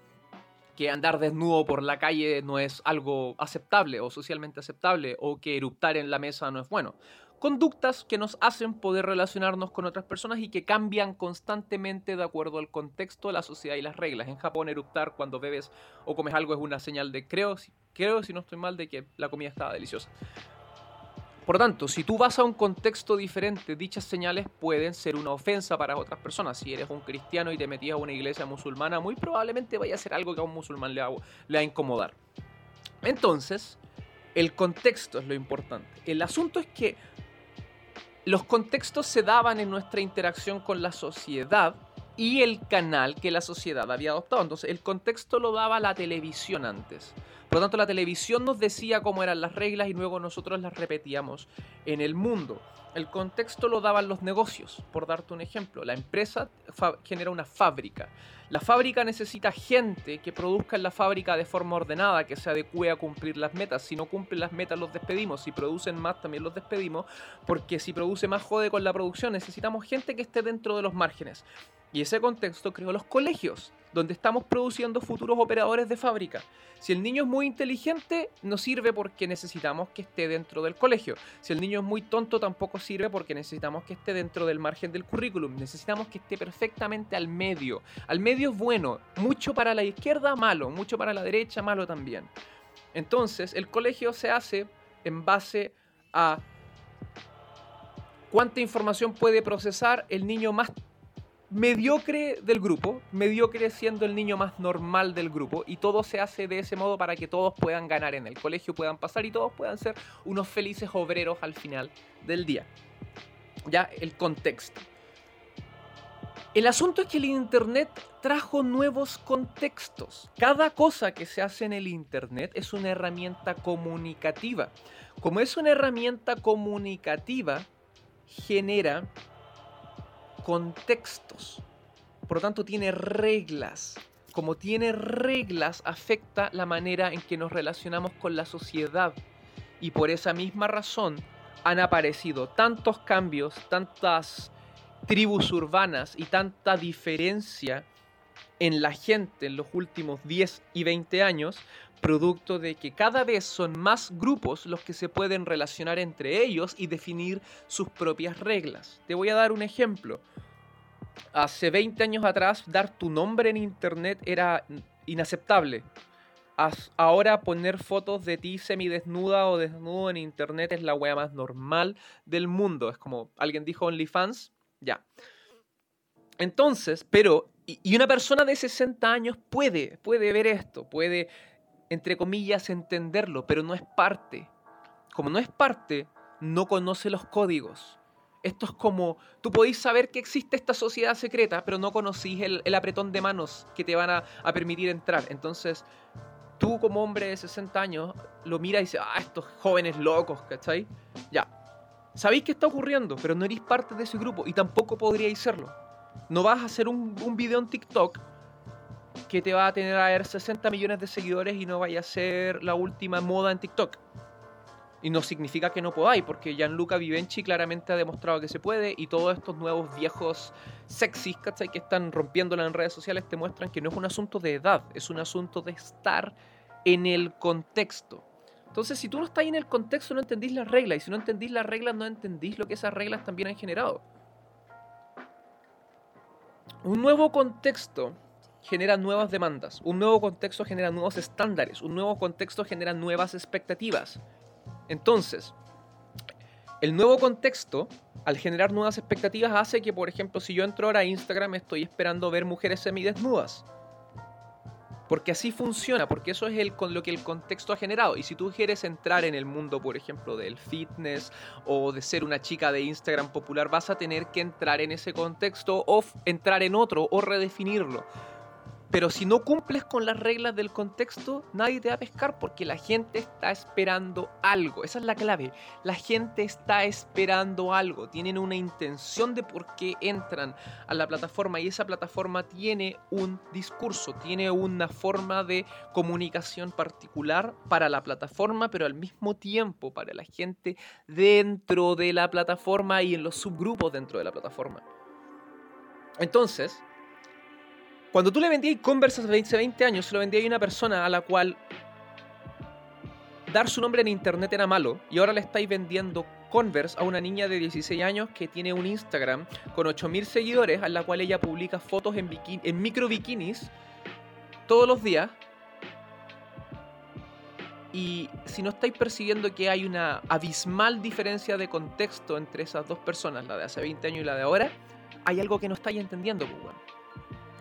que andar desnudo por la calle no es algo aceptable o socialmente aceptable o que eruptar en la mesa no es bueno conductas que nos hacen poder relacionarnos con otras personas y que cambian constantemente de acuerdo al contexto, la sociedad y las reglas. En Japón, eruptar cuando bebes o comes algo es una señal de creo, creo si no estoy mal, de que la comida estaba deliciosa. Por lo tanto, si tú vas a un contexto diferente, dichas señales pueden ser una ofensa para otras personas. Si eres un cristiano y te metías a una iglesia musulmana, muy probablemente vaya a ser algo que a un musulmán le va, le va a incomodar. Entonces, el contexto es lo importante. El asunto es que los contextos se daban en nuestra interacción con la sociedad y el canal que la sociedad había adoptado. Entonces, el contexto lo daba la televisión antes. Por lo tanto, la televisión nos decía cómo eran las reglas y luego nosotros las repetíamos en el mundo. El contexto lo daban los negocios. Por darte un ejemplo, la empresa genera una fábrica. La fábrica necesita gente que produzca en la fábrica de forma ordenada, que se adecue a cumplir las metas. Si no cumplen las metas, los despedimos. Si producen más, también los despedimos. Porque si produce más, jode con la producción. Necesitamos gente que esté dentro de los márgenes. Y ese contexto creó los colegios, donde estamos produciendo futuros operadores de fábrica. Si el niño es muy inteligente, no sirve porque necesitamos que esté dentro del colegio. Si el niño es muy tonto, tampoco sirve porque necesitamos que esté dentro del margen del currículum. Necesitamos que esté perfectamente al medio. Al medio es bueno, mucho para la izquierda, malo, mucho para la derecha, malo también. Entonces, el colegio se hace en base a cuánta información puede procesar el niño más mediocre del grupo, mediocre siendo el niño más normal del grupo, y todo se hace de ese modo para que todos puedan ganar en el colegio, puedan pasar y todos puedan ser unos felices obreros al final del día. Ya el contexto. El asunto es que el Internet trajo nuevos contextos. Cada cosa que se hace en el Internet es una herramienta comunicativa. Como es una herramienta comunicativa, genera contextos. Por lo tanto, tiene reglas. Como tiene reglas, afecta la manera en que nos relacionamos con la sociedad. Y por esa misma razón han aparecido tantos cambios, tantas tribus urbanas y tanta diferencia en la gente en los últimos 10 y 20 años, producto de que cada vez son más grupos los que se pueden relacionar entre ellos y definir sus propias reglas. Te voy a dar un ejemplo. Hace 20 años atrás dar tu nombre en internet era inaceptable. Ahora poner fotos de ti semidesnuda o desnudo en internet es la wea más normal del mundo. Es como alguien dijo OnlyFans, ya. Entonces, pero y, una persona de 60 años puede, puede ver esto, puede, entre comillas, entenderlo, pero no es parte. Como no es parte, no conoce los códigos. Esto es como, tú podéis saber que existe esta sociedad secreta, pero no conocís el, apretón de manos que te van a, permitir entrar. Entonces, tú como hombre de 60 años lo miras y dices, ah, estos jóvenes locos, ¿cachai? Ya. Sabéis qué está ocurriendo, pero no eres parte de ese grupo y tampoco podríais serlo. No vas a hacer un, un video en TikTok que te va a tener a ver 60 millones de seguidores y no vaya a ser la última moda en TikTok. Y no significa que no podáis, porque Gianluca Vivenci claramente ha demostrado que se puede y todos estos nuevos viejos sexys, ¿cachai? Que están rompiéndola en redes sociales te muestran que no es un asunto de edad, es un asunto de estar en el contexto. Entonces, si tú no estás en el contexto, no entendís las reglas. Y si no entendís las reglas, no entendís lo que esas reglas también han generado. Un nuevo contexto genera nuevas demandas, un nuevo contexto genera nuevos estándares, un nuevo contexto genera nuevas expectativas. Entonces, el nuevo contexto, al generar nuevas expectativas, hace que, por ejemplo, si yo entro ahora a Instagram, estoy esperando ver mujeres semidesnudas. Porque así funciona, porque eso es el, con lo que el contexto ha generado. Y si tú quieres entrar en el mundo, por ejemplo, del fitness o de ser una chica de Instagram popular, vas a tener que entrar en ese contexto o entrar en otro o redefinirlo. Pero si no cumples con las reglas del contexto, nadie te va a pescar porque la gente está esperando algo. Esa es la clave. La gente está esperando algo. Tienen una intención de por qué entran a la plataforma y esa plataforma tiene un discurso, tiene una forma de comunicación particular para la plataforma, pero al mismo tiempo para la gente dentro de la plataforma y en los subgrupos dentro de la plataforma. Entonces, cuando tú le vendías Converse hace 20, años, se lo vendías a una persona a la cual dar su nombre en internet era malo y ahora le estáis vendiendo Converse a una niña de 16 años que tiene un Instagram con 8000 seguidores a la cual ella publica fotos en, en micro bikinis todos los días. Y si no estáis percibiendo que hay una abismal diferencia de contexto entre esas dos personas, la de hace 20 años y la de ahora, hay algo que no estáis entendiendo, pues,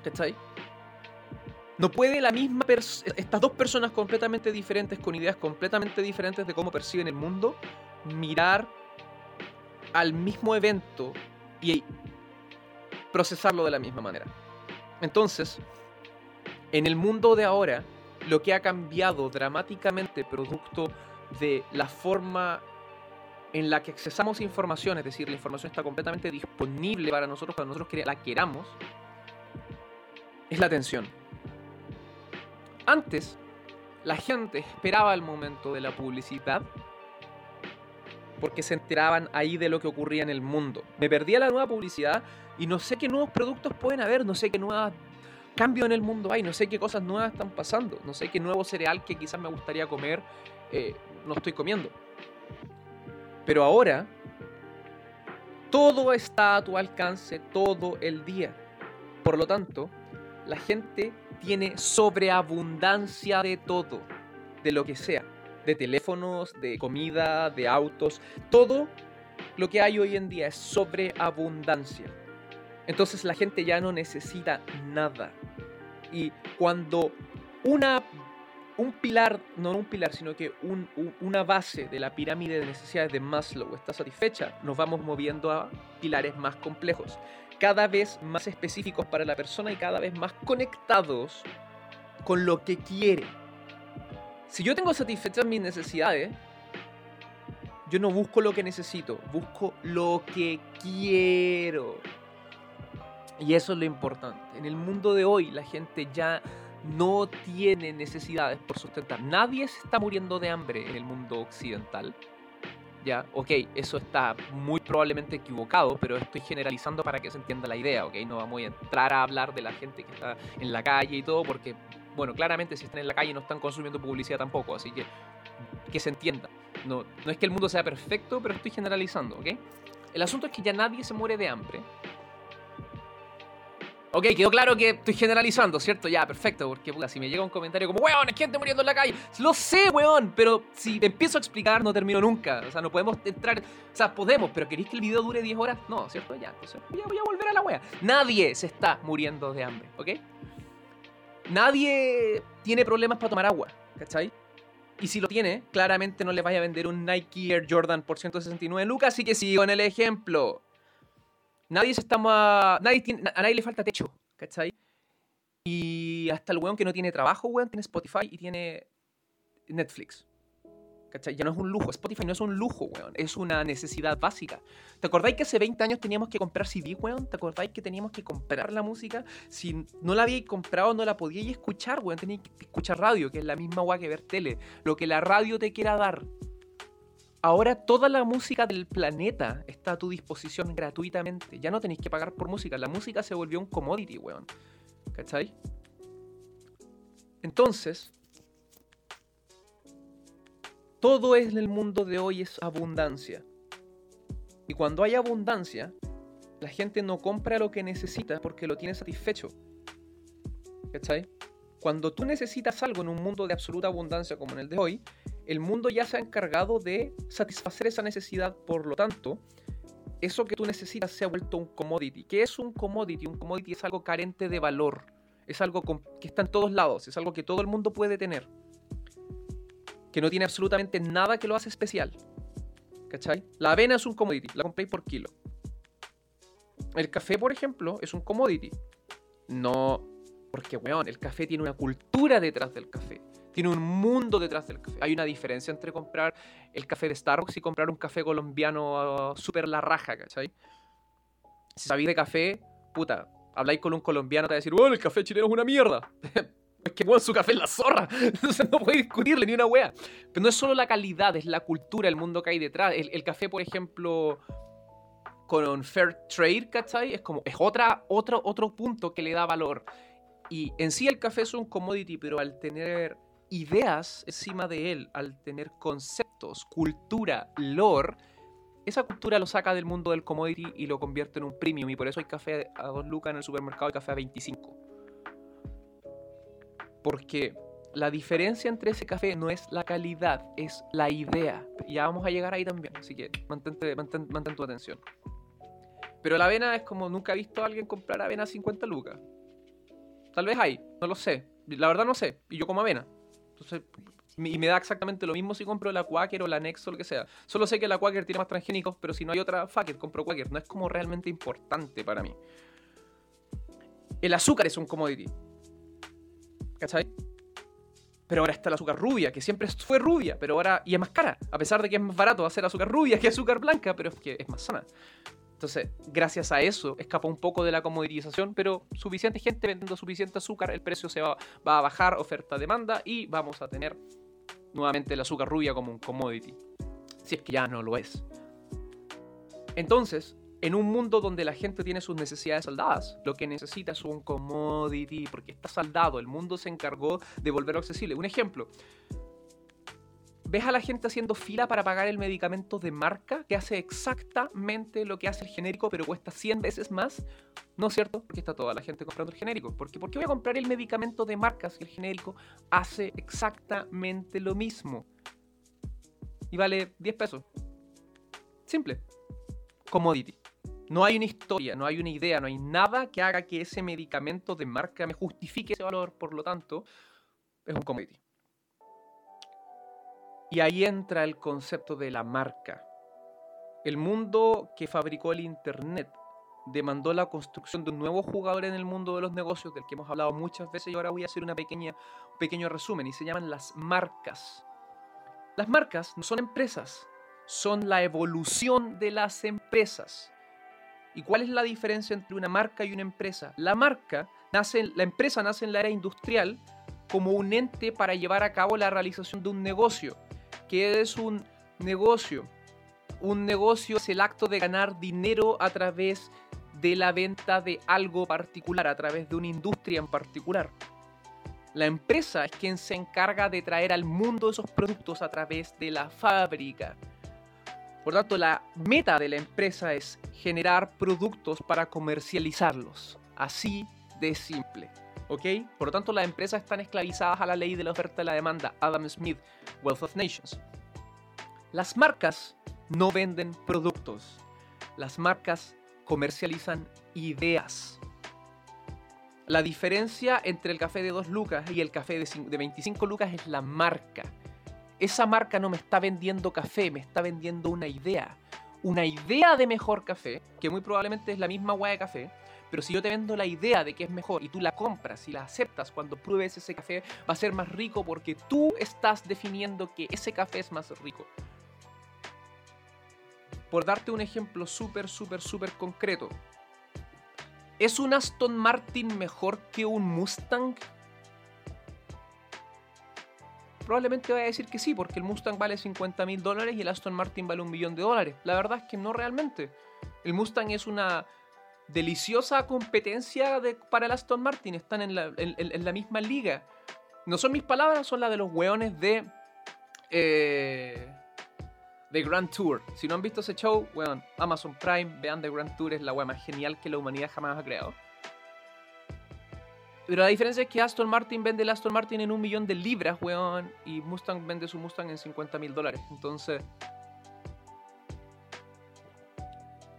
¿Cachai? No puede la misma estas dos personas completamente diferentes, con ideas completamente diferentes de cómo perciben el mundo, mirar al mismo evento y procesarlo de la misma manera. Entonces, en el mundo de ahora, lo que ha cambiado dramáticamente producto de la forma en la que accesamos información, es decir, la información está completamente disponible para nosotros cuando nosotros la queramos, es la atención. Antes, la gente esperaba el momento de la publicidad porque se enteraban ahí de lo que ocurría en el mundo. Me perdía la nueva publicidad y no sé qué nuevos productos pueden haber, no sé qué nuevos cambios en el mundo hay, no sé qué cosas nuevas están pasando, no sé qué nuevo cereal que quizás me gustaría comer eh, no estoy comiendo. Pero ahora, todo está a tu alcance todo el día. Por lo tanto, la gente tiene sobreabundancia de todo, de lo que sea, de teléfonos, de comida, de autos, todo lo que hay hoy en día es sobreabundancia. Entonces la gente ya no necesita nada. Y cuando una, un pilar, no un pilar, sino que una base de la pirámide de necesidades de Maslow está satisfecha, nos vamos moviendo a pilares más complejos cada vez más específicos para la persona y cada vez más conectados con lo que quiere. Si yo tengo satisfechas mis necesidades, yo no busco lo que necesito, busco lo que quiero. Y eso es lo importante. En el mundo de hoy la gente ya no tiene necesidades por sustentar. Nadie se está muriendo de hambre en el mundo occidental. ¿Ya? Ok, eso está muy probablemente equivocado, pero estoy generalizando para que se entienda la idea, ¿ok? No vamos a entrar a hablar de la gente que está en la calle y todo, porque, bueno, claramente si están en la calle no están consumiendo publicidad tampoco, así que que se entienda. No, no es que el mundo sea perfecto, pero estoy generalizando, ¿ok? El asunto es que ya nadie se muere de hambre. Ok, quedó claro que estoy generalizando, ¿cierto? Ya, perfecto, porque si me llega un comentario como, weón, hay gente muriendo en la calle, lo sé, weón, pero si empiezo a explicar no termino nunca. O sea, no podemos entrar, o sea, podemos, pero ¿queréis que el video dure 10 horas? No, ¿cierto? Ya, entonces voy a, voy a volver a la wea. Nadie se está muriendo de hambre, ¿ok? Nadie tiene problemas para tomar agua, ¿cachai? Y si lo tiene, claramente no le vaya a vender un Nike Air Jordan por 169 lucas, así que sigo en el ejemplo. Nadie se está nadie tiene, a nadie le falta techo, ¿cachai? Y hasta el weón que no tiene trabajo, weón, tiene Spotify y tiene Netflix. ¿Cachai? Ya no es un lujo. Spotify no es un lujo, weón. Es una necesidad básica. ¿Te acordáis que hace 20 años teníamos que comprar CD, weón? ¿Te acordáis que teníamos que comprar la música? Si no la habíais comprado, no la podíais escuchar, weón. Teníais que escuchar radio, que es la misma weón que ver tele. Lo que la radio te quiera dar. Ahora toda la música del planeta está a tu disposición gratuitamente. Ya no tenéis que pagar por música. La música se volvió un commodity, weón. ¿Cachai? Entonces, todo en el mundo de hoy es abundancia. Y cuando hay abundancia, la gente no compra lo que necesita porque lo tiene satisfecho. ¿Cachai? Cuando tú necesitas algo en un mundo de absoluta abundancia como en el de hoy, el mundo ya se ha encargado de satisfacer esa necesidad, por lo tanto, eso que tú necesitas se ha vuelto un commodity. ¿Qué es un commodity? Un commodity es algo carente de valor, es algo que está en todos lados, es algo que todo el mundo puede tener, que no tiene absolutamente nada que lo hace especial. ¿Cachai? La avena es un commodity, la compréis por kilo. El café, por ejemplo, es un commodity. No, porque, weón, el café tiene una cultura detrás del café tiene un mundo detrás del café. Hay una diferencia entre comprar el café de Starbucks y comprar un café colombiano uh, súper la raja, ¿cachai? Si sabéis de café, puta, habláis con un colombiano, te va a decir, bueno, el café chileno es una mierda. es que bueno, su café es la zorra. Entonces no puede discutirle ni una wea. Pero no es solo la calidad, es la cultura, el mundo que hay detrás. El, café, por ejemplo, con Fair Trade, ¿cachai? Es como, es otra, otro, otro punto que le da valor. Y en sí el café es un commodity, pero al tener ideas encima de él, al tener conceptos, cultura, lore, esa cultura lo saca del mundo del commodity y lo convierte en un premium. Y por eso hay café a 2 lucas en el supermercado y café a 25. Porque la diferencia entre ese café no es la calidad, es la idea. Ya vamos a llegar ahí también, así que mantente, mantén, mantén tu atención. Pero la avena es como nunca he visto a alguien comprar avena a 50 lucas. Tal vez hay, no lo sé. La verdad no sé. Y yo como avena. Entonces, y me da exactamente lo mismo si compro la Quaker o la Next o lo que sea. Solo sé que la Quaker tiene más transgénicos, pero si no hay otra, fuck compro Quaker. No es como realmente importante para mí. El azúcar es un commodity. ¿Cachai? Pero ahora está el azúcar rubia, que siempre fue rubia, pero ahora. Y es más cara. A pesar de que es más barato hacer azúcar rubia que azúcar blanca, pero es que es más sana. Entonces, gracias a eso, escapa un poco de la comoditización, pero suficiente gente vendiendo suficiente azúcar, el precio se va, va a bajar, oferta-demanda, y vamos a tener nuevamente el azúcar rubia como un commodity. Si es que ya no lo es. Entonces, en un mundo donde la gente tiene sus necesidades saldadas, lo que necesita es un commodity, porque está saldado, el mundo se encargó de volverlo accesible. Un ejemplo, ves a la gente haciendo fila para pagar el medicamento de marca que hace exactamente lo que hace el genérico, pero cuesta 100 veces más. ¿No es cierto? Porque está toda la gente comprando el genérico. ¿por qué voy a comprar el medicamento de marca si el genérico hace exactamente lo mismo? Y vale 10 pesos. Simple. Commodity. No hay una historia, no hay una idea, no hay nada que haga que ese medicamento de marca me justifique ese valor, por lo tanto, es un commodity. Y ahí entra el concepto de la marca. El mundo que fabricó el Internet demandó la construcción de un nuevo jugador en el mundo de los negocios, del que hemos hablado muchas veces y ahora voy a hacer un pequeño resumen, y se llaman las marcas. Las marcas no son empresas, son la evolución de las empresas. ¿Y cuál es la diferencia entre una marca y una empresa? La marca nace, la empresa nace en la era industrial como un ente para llevar a cabo la realización de un negocio que es un negocio. Un negocio es el acto de ganar dinero a través de la venta de algo particular, a través de una industria en particular. La empresa es quien se encarga de traer al mundo esos productos a través de la fábrica. Por tanto, la meta de la empresa es generar productos para comercializarlos. Así de simple. ¿Ok? Por lo tanto, las empresas están esclavizadas a la ley de la oferta y la demanda. Adam Smith, Wealth of Nations. Las marcas no venden productos. Las marcas comercializan ideas. La diferencia entre el café de 2 lucas y el café de 25 lucas es la marca. Esa marca no me está vendiendo café, me está vendiendo una idea. Una idea de mejor café, que muy probablemente es la misma agua de café, pero si yo te vendo la idea de que es mejor y tú la compras y la aceptas cuando pruebes ese café, va a ser más rico porque tú estás definiendo que ese café es más rico. Por darte un ejemplo súper, súper, súper concreto, ¿Es un Aston Martin mejor que un Mustang? Probablemente vaya a decir que sí, porque el Mustang vale 50 mil dólares y el Aston Martin vale un millón de dólares. La verdad es que no realmente. El Mustang es una deliciosa competencia para el Aston Martin. Están en la, misma liga. No son mis palabras, son las de los weones de... Eh, The Grand Tour. Si no han visto ese show, weón, Amazon Prime, vean The Grand Tour, es la weá más genial que la humanidad jamás ha creado. Pero la diferencia es que Aston Martin vende el Aston Martin en un millón de libras, weón, y Mustang vende su Mustang en 50 mil dólares. Entonces,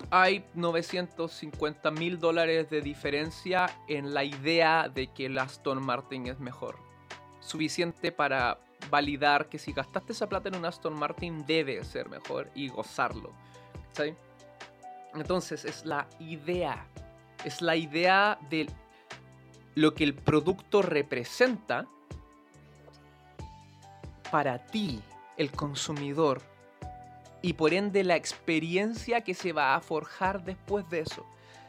hay 950 mil dólares de diferencia en la idea de que el Aston Martin es mejor. Suficiente para validar que si gastaste esa plata en un Aston Martin debe ser mejor y gozarlo. ¿sí? Entonces es la idea, es la idea de lo que el producto representa para ti, el consumidor, y por ende la experiencia que se va a forjar después de eso.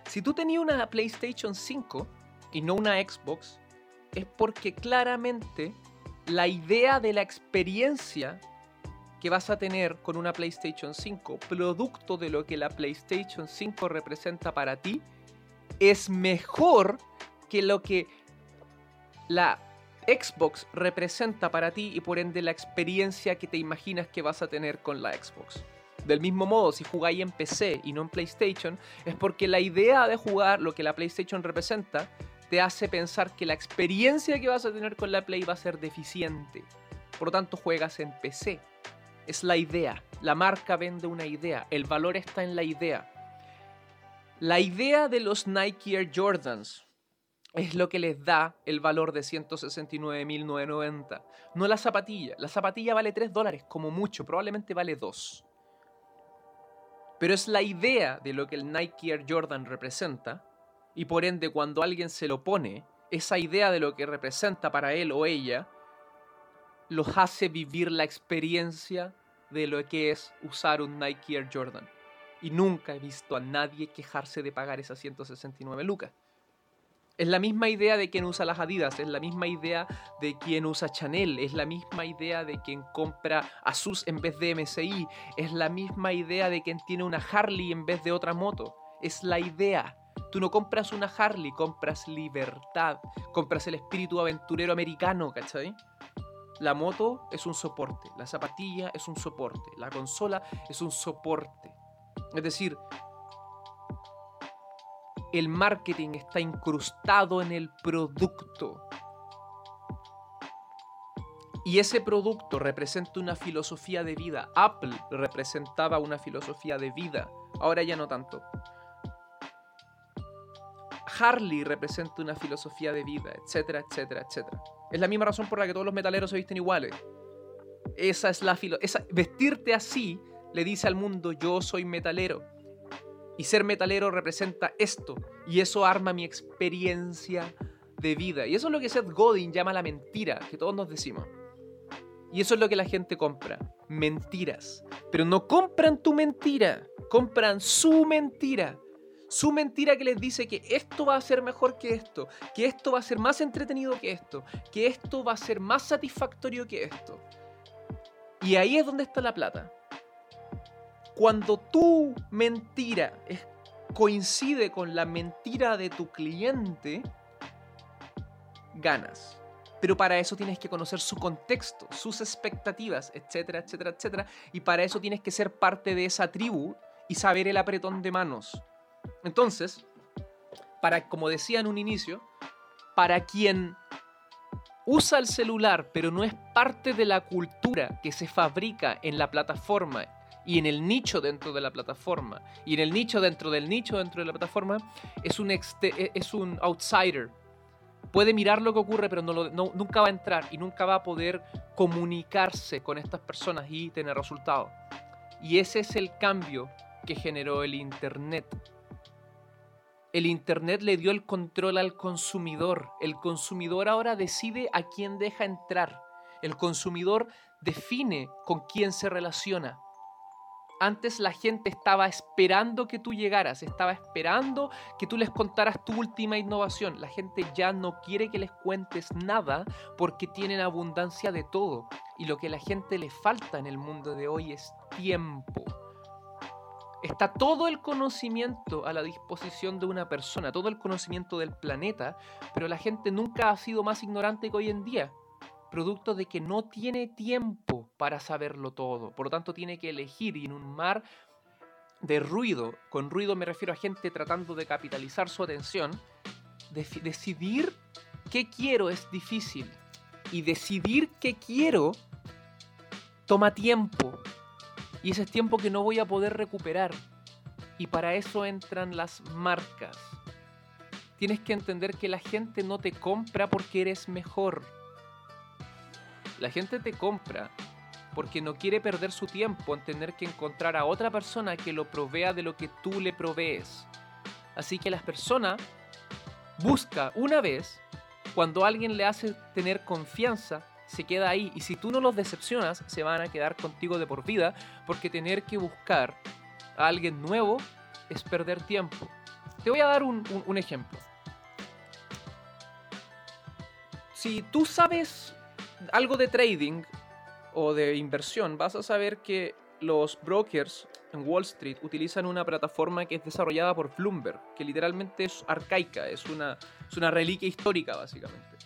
Si tú tenías una PlayStation 5 y no una Xbox, es porque claramente la idea de la experiencia que vas a tener con una PlayStation 5, producto de lo que la PlayStation 5 representa para ti, es mejor que lo que la Xbox representa para ti y por ende la experiencia que te imaginas que vas a tener con la Xbox. Del mismo modo, si jugáis en PC y no en PlayStation, es porque la idea de jugar lo que la PlayStation representa te hace pensar que la experiencia que vas a tener con la Play va a ser deficiente. Por lo tanto, juegas en PC. Es la idea. La marca vende una idea. El valor está en la idea. La idea de los Nike Air Jordans es lo que les da el valor de 169.990. No la zapatilla. La zapatilla vale 3 dólares, como mucho. Probablemente vale 2. Pero es la idea de lo que el Nike Air Jordan representa y por ende cuando alguien se lo pone, esa idea de lo que representa para él o ella, los hace vivir la experiencia de lo que es usar un Nike Air Jordan. Y nunca he visto a nadie quejarse de pagar esas 169 lucas. Es la misma idea de quien usa las Adidas, es la misma idea de quien usa Chanel, es la misma idea de quien compra Asus en vez de MSI, es la misma idea de quien tiene una Harley en vez de otra moto. Es la idea. Tú no compras una Harley, compras libertad, compras el espíritu aventurero americano, ¿cachai? La moto es un soporte, la zapatilla es un soporte, la consola es un soporte. Es decir, el marketing está incrustado en el producto. Y ese producto representa una filosofía de vida. Apple representaba una filosofía de vida. Ahora ya no tanto. Harley representa una filosofía de vida, etcétera, etcétera, etcétera. Es la misma razón por la que todos los metaleros se visten iguales. Esa es la filosofía. Vestirte así le dice al mundo yo soy metalero. Y ser metalero representa esto. Y eso arma mi experiencia de vida. Y eso es lo que Seth Godin llama la mentira, que todos nos decimos. Y eso es lo que la gente compra. Mentiras. Pero no compran tu mentira. Compran su mentira su mentira que les dice que esto va a ser mejor que esto, que esto va a ser más entretenido que esto, que esto va a ser más satisfactorio que esto. Y ahí es donde está la plata. Cuando tu mentira coincide con la mentira de tu cliente, ganas. Pero para eso tienes que conocer su contexto, sus expectativas, etcétera, etcétera, etcétera. Y para eso tienes que ser parte de esa tribu y saber el apretón de manos. Entonces, para, como decía en un inicio, para quien usa el celular, pero no es parte de la cultura que se fabrica en la plataforma y en el nicho dentro de la plataforma, y en el nicho dentro del nicho dentro de la plataforma, es un, es un outsider. Puede mirar lo que ocurre, pero no nunca va a entrar y nunca va a poder comunicarse con estas personas y tener resultados. Y ese es el cambio que generó el Internet el Internet le dio el control al consumidor. El consumidor ahora decide a quién deja entrar. El consumidor define con quién se relaciona. Antes la gente estaba esperando que tú llegaras, estaba esperando que tú les contaras tu última innovación. La gente ya no quiere que les cuentes nada porque tienen abundancia de todo. Y lo que a la gente le falta en el mundo de hoy es tiempo. Está todo el conocimiento a la disposición de una persona, todo el conocimiento del planeta, pero la gente nunca ha sido más ignorante que hoy en día, producto de que no tiene tiempo para saberlo todo. Por lo tanto, tiene que elegir y en un mar de ruido, con ruido me refiero a gente tratando de capitalizar su atención, decidir qué quiero es difícil. Y decidir qué quiero toma tiempo, y ese es tiempo que no voy a poder recuperar. Y para eso entran las marcas. Tienes que entender que la gente no te compra porque eres mejor. La gente te compra porque no quiere perder su tiempo en tener que encontrar a otra persona que lo provea de lo que tú le provees. Así que la persona busca una vez, cuando alguien le hace tener confianza, se queda ahí. Y si tú no los decepcionas, se van a quedar contigo de por vida, porque tener que buscar a alguien nuevo es perder tiempo. Te voy a dar un, ejemplo. Si tú sabes algo de trading o de inversión, vas a saber que los brokers en Wall Street utilizan una plataforma que es desarrollada por Bloomberg, que literalmente es arcaica, es una, es una reliquia histórica básicamente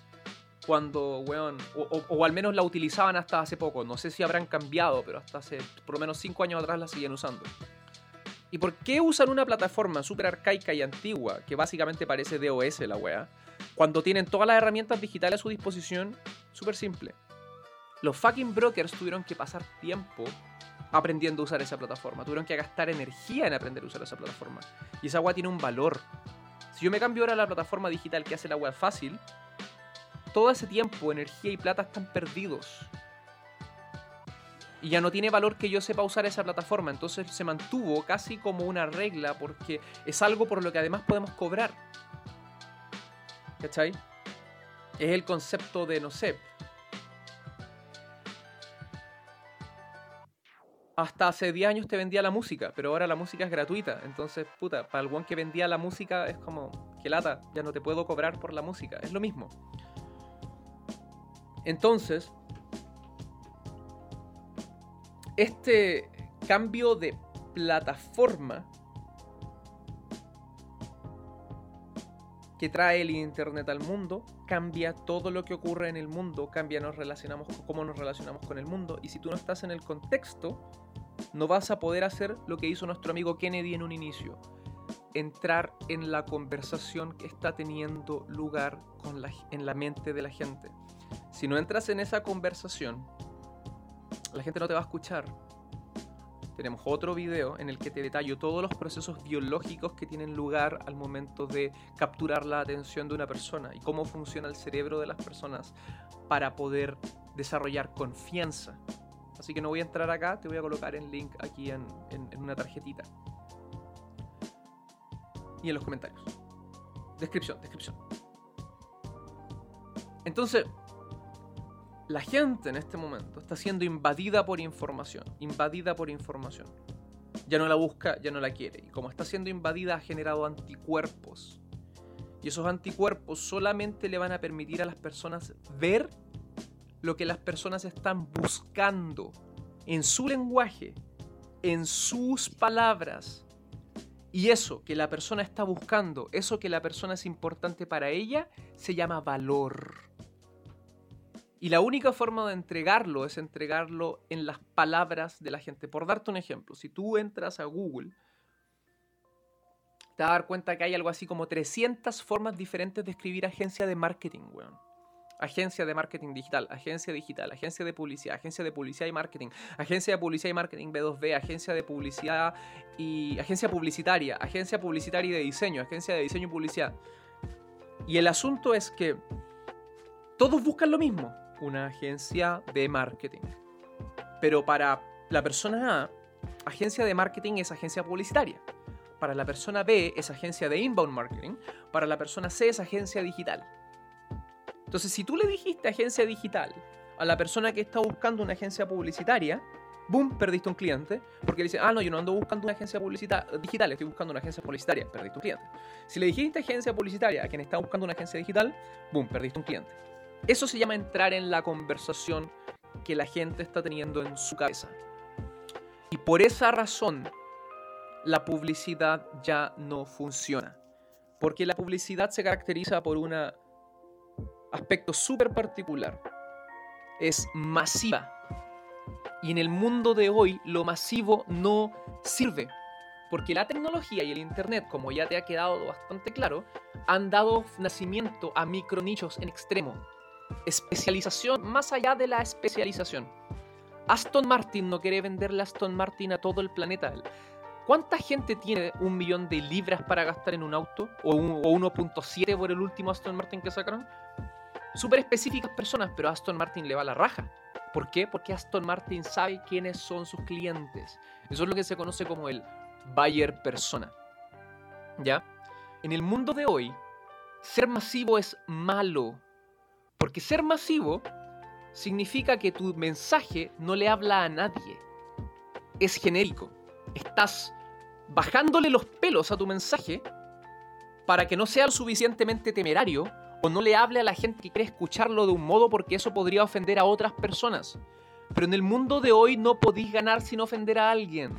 cuando, weón, o, al menos la utilizaban hasta hace poco. No sé si habrán cambiado, pero hasta hace por lo menos 5 años atrás la siguen usando. ¿Y por qué usan una plataforma súper arcaica y antigua, que básicamente parece DOS la wea, cuando tienen todas las herramientas digitales a su disposición? Súper simple. Los fucking brokers tuvieron que pasar tiempo aprendiendo a usar esa plataforma. Tuvieron que gastar energía en aprender a usar esa plataforma. Y esa wea tiene un valor. Si yo me cambio ahora a la plataforma digital que hace la web fácil, todo ese tiempo, energía y plata están perdidos. Y ya no tiene valor que yo sepa usar esa plataforma. Entonces se mantuvo casi como una regla porque es algo por lo que además podemos cobrar. ¿Cachai? Es el concepto de, no sé. Hasta hace 10 años te vendía la música, pero ahora la música es gratuita. Entonces, puta, para el one que vendía la música es como, que lata, ya no te puedo cobrar por la música. Es lo mismo. Entonces, este cambio de plataforma que trae el Internet al mundo cambia todo lo que ocurre en el mundo, cambia nos relacionamos, cómo nos relacionamos con el mundo. Y si tú no estás en el contexto, no vas a poder hacer lo que hizo nuestro amigo Kennedy en un inicio. Entrar en la conversación que está teniendo lugar en la mente de la gente. Si no entras en esa conversación, la gente no te va a escuchar. Tenemos otro video en el que te detallo todos los procesos biológicos que tienen lugar al momento de capturar la atención de una persona y cómo funciona el cerebro de las personas para poder desarrollar confianza. Así que no voy a entrar acá, te voy a colocar el link aquí en, en una tarjetita. Y en los comentarios. Descripción, descripción. Entonces, la gente en este momento está siendo invadida por información, invadida por información. Ya no la busca, ya no la quiere. Y como está siendo invadida, ha generado anticuerpos. Y esos anticuerpos solamente le van a permitir a las personas ver lo que las personas están buscando en su lenguaje, en sus palabras. Y eso que la persona está buscando, eso que la persona es importante para ella, se llama valor. Y la única forma de entregarlo es entregarlo en las palabras de la gente. Por darte un ejemplo, si tú entras a Google, te vas a dar cuenta que hay algo así como 300 formas diferentes de escribir agencia de marketing, weón. Agencia de marketing digital, agencia digital, agencia de publicidad, agencia de publicidad y marketing, agencia de publicidad y marketing B2B, agencia de publicidad y agencia publicitaria, agencia publicitaria y de diseño, agencia de diseño y publicidad. Y el asunto es que todos buscan lo mismo, una agencia de marketing. Pero para la persona A, agencia de marketing es agencia publicitaria. Para la persona B es agencia de inbound marketing. Para la persona C es agencia digital. Entonces, si tú le dijiste agencia digital a la persona que está buscando una agencia publicitaria, boom, perdiste un cliente. Porque dice, ah, no, yo no ando buscando una agencia digital, estoy buscando una agencia publicitaria, perdiste un cliente. Si le dijiste agencia publicitaria a quien está buscando una agencia digital, boom, perdiste un cliente. Eso se llama entrar en la conversación que la gente está teniendo en su cabeza. Y por esa razón, la publicidad ya no funciona. Porque la publicidad se caracteriza por un aspecto súper particular. Es masiva. Y en el mundo de hoy lo masivo no sirve. Porque la tecnología y el Internet, como ya te ha quedado bastante claro, han dado nacimiento a micronichos en extremo. Especialización más allá de la especialización. Aston Martin no quiere venderle Aston Martin a todo el planeta. ¿Cuánta gente tiene un millón de libras para gastar en un auto? ¿O, 1.7 por el último Aston Martin que sacaron? Súper específicas personas, pero Aston Martin le va la raja. ¿Por qué? Porque Aston Martin sabe quiénes son sus clientes. Eso es lo que se conoce como el buyer persona. ¿Ya? En el mundo de hoy, ser masivo es malo. Porque ser masivo significa que tu mensaje no le habla a nadie. Es genérico estás bajándole los pelos a tu mensaje para que no sea lo suficientemente temerario o no le hable a la gente que quiere escucharlo de un modo porque eso podría ofender a otras personas. Pero en el mundo de hoy no podéis ganar sin ofender a alguien.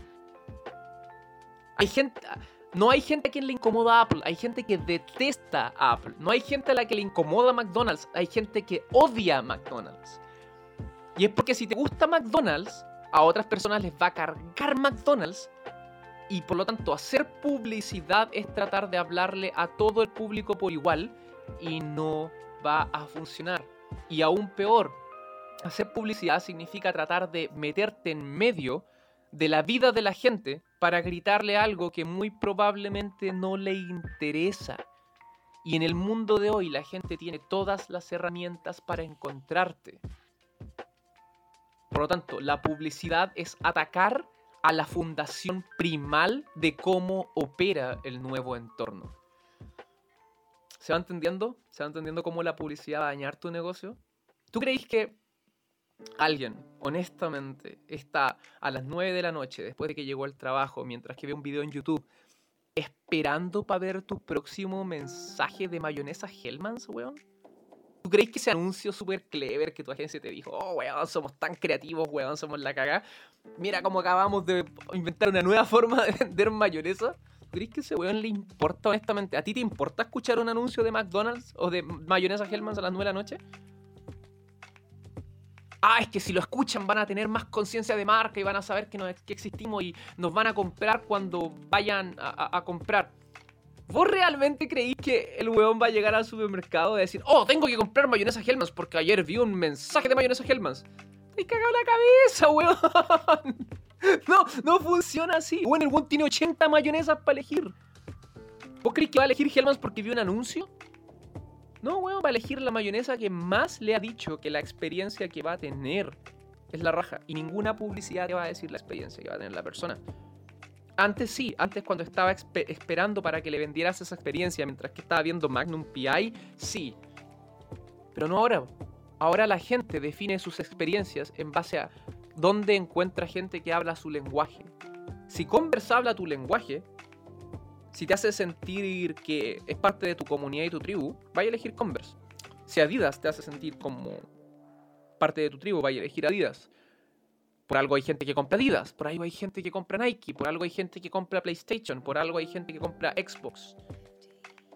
Hay gente, no hay gente a quien le incomoda Apple, hay gente que detesta Apple. No hay gente a la que le incomoda McDonald's, hay gente que odia McDonald's. Y es porque si te gusta McDonald's, a otras personas les va a cargar McDonald's y por lo tanto hacer publicidad es tratar de hablarle a todo el público por igual y no va a funcionar. Y aún peor, hacer publicidad significa tratar de meterte en medio de la vida de la gente para gritarle algo que muy probablemente no le interesa. Y en el mundo de hoy la gente tiene todas las herramientas para encontrarte. Por lo tanto, la publicidad es atacar a la fundación primal de cómo opera el nuevo entorno. ¿Se va entendiendo? ¿Se va entendiendo cómo la publicidad va a dañar tu negocio? ¿Tú creéis que alguien, honestamente, está a las 9 de la noche, después de que llegó al trabajo, mientras que ve un video en YouTube, esperando para ver tu próximo mensaje de mayonesa Hellmann's, weón? ¿Tú crees que ese anuncio súper clever que tu agencia te dijo, oh, weón, somos tan creativos, weón, somos la cagada? Mira cómo acabamos de inventar una nueva forma de vender mayonesa. ¿Tú crees que ese weón le importa honestamente? ¿A ti te importa escuchar un anuncio de McDonald's o de mayonesa Hellmann's a las 9 de la noche? Ah, es que si lo escuchan van a tener más conciencia de marca y van a saber que, existimos y nos van a comprar cuando vayan a comprar. ¿Vos realmente creís que el weón va a llegar al supermercado y decir, oh, tengo que comprar mayonesa Hellmann's porque ayer vi un mensaje de mayonesa Hellmann's? Te cagado la cabeza, weón. No, no funciona así. Bueno, el weón tiene 80 mayonesas para elegir. ¿Vos creís que va a elegir Hellmann's porque vio un anuncio? No, weón, va a elegir la mayonesa que más le ha dicho que la experiencia que va a tener es la raja. Y ninguna publicidad te va a decir la experiencia que va a tener la persona. Antes sí, antes cuando estaba esperando para que le vendieras esa experiencia mientras que estaba viendo Magnum PI, sí. Pero no ahora. Ahora la gente define sus experiencias en base a dónde encuentra gente que habla su lenguaje. Si Converse habla tu lenguaje, si te hace sentir que es parte de tu comunidad y tu tribu, vaya a elegir Converse. Si Adidas te hace sentir como parte de tu tribu, vaya a elegir Adidas. Por algo hay gente que compra Adidas, por algo hay gente que compra Nike, por algo hay gente que compra PlayStation, por algo hay gente que compra Xbox.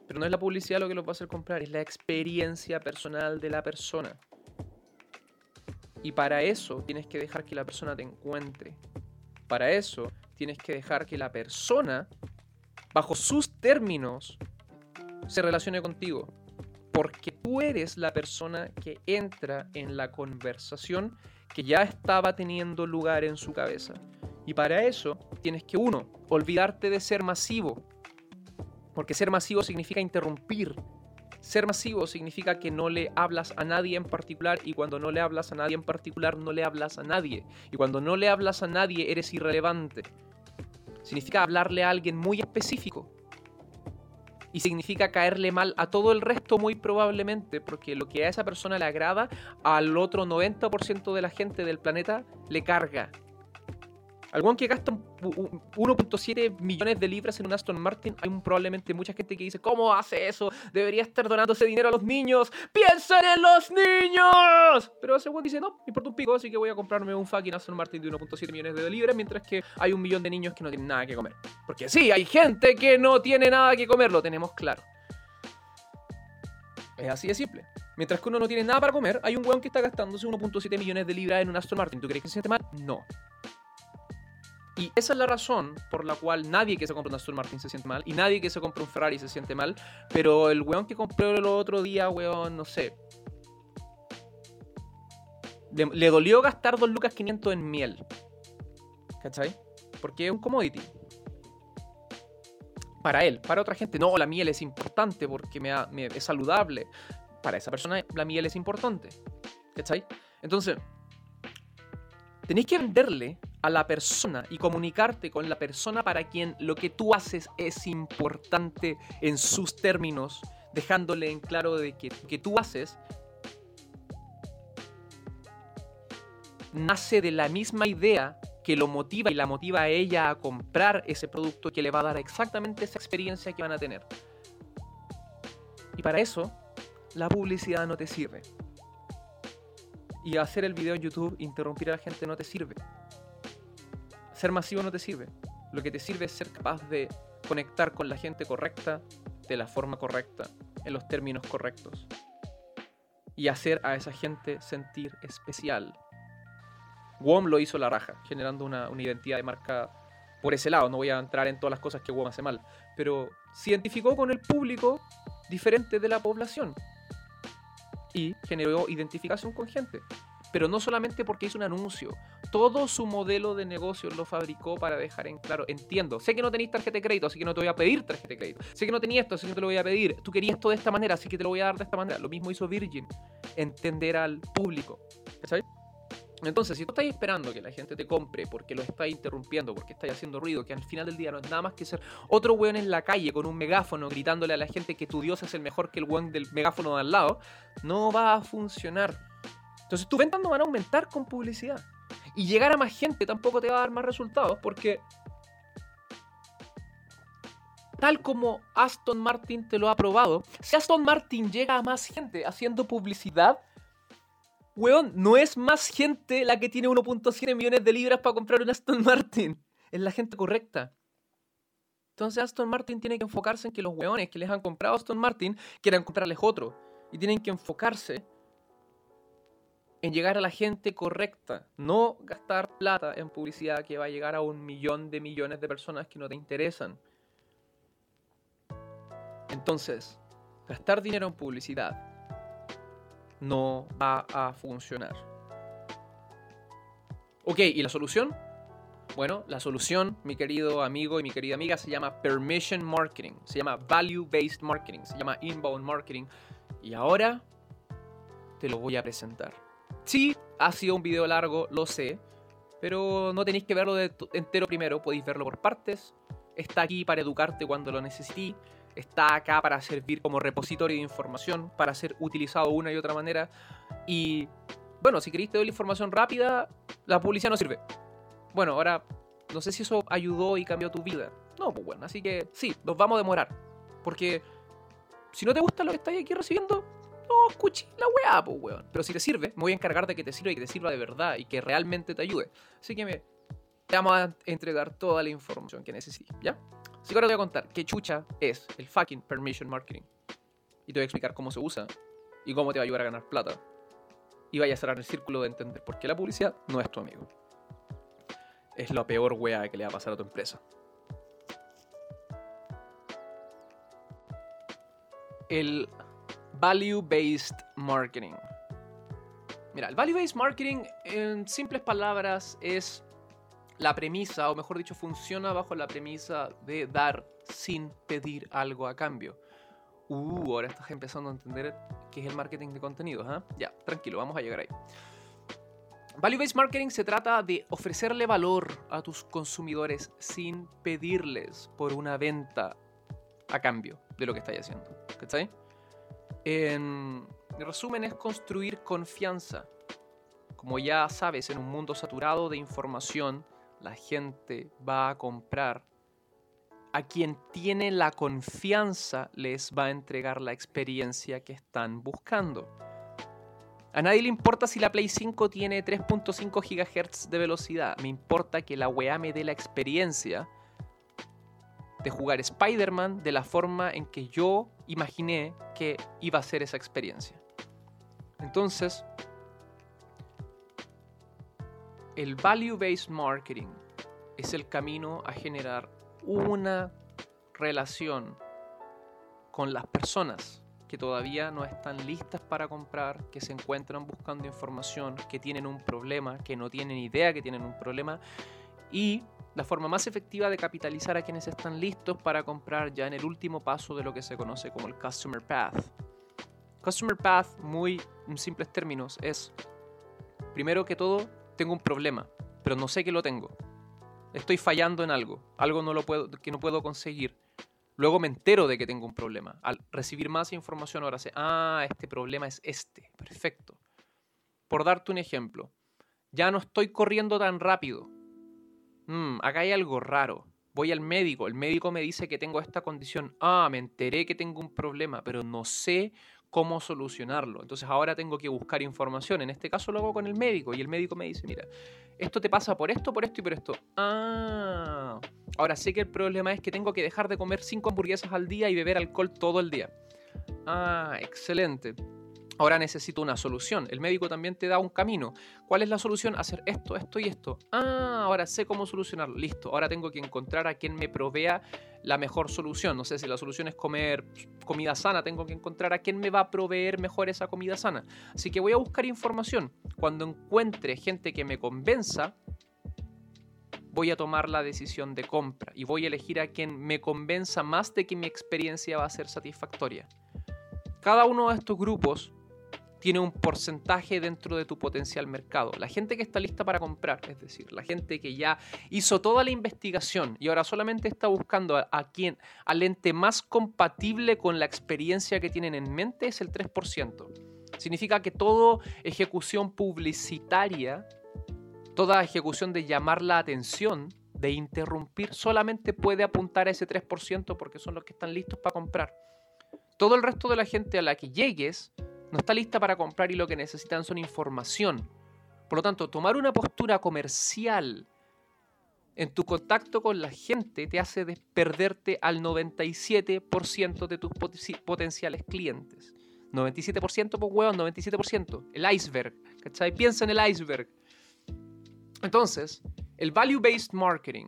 Pero no es la publicidad lo que los va a hacer comprar, es la experiencia personal de la persona. Y para eso tienes que dejar que la persona te encuentre. Para eso tienes que dejar que la persona bajo sus términos, se relacione contigo. Porque tú eres la persona que entra en la conversación que ya estaba teniendo lugar en su cabeza. Y para eso tienes que, uno, olvidarte de ser masivo. Porque ser masivo significa interrumpir. Ser masivo significa que no le hablas a nadie en particular y cuando no le hablas a nadie en particular no le hablas a nadie. Y cuando no le hablas a nadie eres irrelevante. Significa hablarle a alguien muy específico y significa caerle mal a todo el resto muy probablemente, porque lo que a esa persona le agrada, al otro 90% de la gente del planeta le carga. Algún que gasta 1.7 millones de libras en un Aston Martin, hay probablemente mucha gente que dice, ¿cómo hace eso? Debería estar donando ese dinero a los niños. ¡Piensen en los niños! Pero ese güey dice, no, me importa un pico, así que voy a comprarme un fucking Aston Martin de 1.7 millones de libras, mientras que hay un millón de niños que no tienen nada que comer. Porque sí, hay gente que no tiene nada que comer, lo tenemos claro. Es así de simple. Mientras que uno no tiene nada para comer, hay un weón que está gastándose 1.7 millones de libras en un Aston Martin. ¿Tú crees que se siente mal? No. Y esa es la razón por la cual nadie que se compra un Aston Martin se siente mal y nadie que se compra un Ferrari se siente mal. Pero el weón que compró el otro día, weón, no sé. Le, dolió gastar 2 lucas 500 en miel. ¿Cachai? Porque es un commodity. Para él, para otra gente, no, la miel es importante porque me, es saludable. Para esa persona, la miel es importante. ¿Cachai? Entonces, tenéis que venderle a la persona y comunicarte con la persona para quien lo que tú haces es importante en sus términos, dejándole en claro de que que tú haces nace de la misma idea que lo motiva y la motiva a ella a comprar ese producto que le va a dar exactamente esa experiencia que van a tener. Y para eso, la publicidad no te sirve y hacer el video en YouTube, interrumpir a la gente no te sirve. Ser masivo no te sirve. Lo que te sirve es ser capaz de conectar con la gente correcta, de la forma correcta, en los términos correctos. Y hacer a esa gente sentir especial. WOM lo hizo la raja, generando una, una identidad de marca por ese lado. No voy a entrar en todas las cosas que WOM hace mal. Pero se identificó con el público diferente de la población y generó identificación con gente. Pero no solamente porque hizo un anuncio, todo su modelo de negocio lo fabricó para dejar en claro, entiendo, sé que no tenéis tarjeta de crédito, así que no te voy a pedir tarjeta de crédito, sé que no tenías esto, así que no te lo voy a pedir, tú querías esto de esta manera, así que te lo voy a dar de esta manera. Lo mismo hizo Virgin, entender al público. ¿Sabes? Entonces, si tú estás esperando que la gente te compre porque lo estás interrumpiendo, porque estás haciendo ruido, que al final del día no es nada más que ser otro weón en la calle con un megáfono gritándole a la gente que tu Dios es el mejor que el weón del megáfono de al lado, no va a funcionar. Entonces tus ventas no van a aumentar con publicidad. Y llegar a más gente tampoco te va a dar más resultados porque tal como Aston Martin te lo ha probado, si Aston Martin llega a más gente haciendo publicidad, Weón, no es más gente la que tiene 1.7 millones de libras para comprar un Aston Martin. Es la gente correcta. Entonces Aston Martin tiene que enfocarse en que los weones que les han comprado Aston Martin quieran comprarles otro. Y tienen que enfocarse en llegar a la gente correcta. No gastar plata en publicidad que va a llegar a un millón de millones de personas que no te interesan. Entonces, gastar dinero en publicidad no va a funcionar. Ok, ¿y la solución? Bueno, la solución, mi querido amigo y mi querida amiga, se llama Permission Marketing, se llama Value Based Marketing, se llama Inbound Marketing. Y ahora te lo voy a presentar. Sí, ha sido un video largo, lo sé, pero no tenéis que verlo de entero primero, podéis verlo por partes. Está aquí para educarte cuando lo necesitéis está acá para servir como repositorio de información, para ser utilizado una y otra manera. Y bueno, si queréis te doy la información rápida, la publicidad no sirve. Bueno, ahora no sé si eso ayudó y cambió tu vida. No, pues bueno, así que sí, nos vamos a demorar. Porque si no te gusta lo que estáis aquí recibiendo, escuché la weá, pues weón. Pero si te sirve, me voy a encargar de que te sirva y que te sirva de verdad y que realmente te ayude. Así que me, te vamos a entregar toda la información que necesites, ¿ya? Así que ahora te voy a contar qué chucha es el fucking permission marketing. Y te voy a explicar cómo se usa y cómo te va a ayudar a ganar plata. Y vaya a cerrar el círculo de entender por qué la publicidad no es tu amigo. Es la peor wea que le va a pasar a tu empresa. el value-based marketing. Mira, el value-based marketing, en simples palabras, es la premisa, o mejor dicho, funciona bajo la premisa de dar sin pedir algo a cambio. Uh, ahora estás empezando a entender qué es el marketing de contenidos, ¿ah? Ya, tranquilo, vamos a llegar ahí. Value-based marketing se trata de ofrecerle valor a tus consumidores sin pedirles por una venta a cambio de lo que estáis haciendo. ¿Cachai? En resumen, es construir confianza. Como ya sabes, en un mundo saturado de información, la gente va a comprar. A quien tiene la confianza les va a entregar la experiencia que están buscando. A nadie le importa si la Play 5 tiene 3.5 GHz de velocidad. Me importa que la weá me dé la experiencia de jugar Spider-Man de la forma en que yo imaginé que iba a ser esa experiencia. Entonces, el value-based marketing es el camino a generar una relación con las personas que todavía no están listas para comprar, que se encuentran buscando información, que tienen un problema, que no tienen idea que tienen un problema y la forma más efectiva de capitalizar a quienes están listos para comprar ya en el último paso de lo que se conoce como el Customer Path. Customer Path, muy en simples términos, es, primero que todo, tengo un problema, pero no sé que lo tengo. Estoy fallando en algo, algo no lo puedo, que no puedo conseguir. Luego me entero de que tengo un problema. Al recibir más información ahora sé, ah, este problema es este. Perfecto. Por darte un ejemplo, ya no estoy corriendo tan rápido. Mm, acá hay algo raro. Voy al médico, el médico me dice que tengo esta condición. Ah, me enteré que tengo un problema, pero no sé cómo solucionarlo. Entonces ahora tengo que buscar información. En este caso lo hago con el médico y el médico me dice, mira, esto te pasa por esto, por esto y por esto. Ah, ahora sé que el problema es que tengo que dejar de comer cinco hamburguesas al día y beber alcohol todo el día. Ah, excelente. Ahora necesito una solución. El médico también te da un camino. ¿Cuál es la solución? Hacer esto, esto y esto. Ah, ahora sé cómo solucionarlo. Listo. Ahora tengo que encontrar a quien me provea la mejor solución. No sé si la solución es comer comida sana. Tengo que encontrar a quién me va a proveer mejor esa comida sana. Así que voy a buscar información. Cuando encuentre gente que me convenza, voy a tomar la decisión de compra y voy a elegir a quien me convenza más de que mi experiencia va a ser satisfactoria. Cada uno de estos grupos tiene un porcentaje dentro de tu potencial mercado. La gente que está lista para comprar, es decir, la gente que ya hizo toda la investigación y ahora solamente está buscando a, quien, al ente más compatible con la experiencia que tienen en mente, es el 3%. Significa que toda ejecución publicitaria, toda ejecución de llamar la atención, de interrumpir, solamente puede apuntar a ese 3% porque son los que están listos para comprar. Todo el resto de la gente a la que llegues, no está lista para comprar y lo que necesitan son información. Por lo tanto, tomar una postura comercial en tu contacto con la gente te hace perderte al 97% de tus potenciales clientes. 97%, pues huevón, 97%. El iceberg. ¿Cachai? Piensa en el iceberg. Entonces, el value-based marketing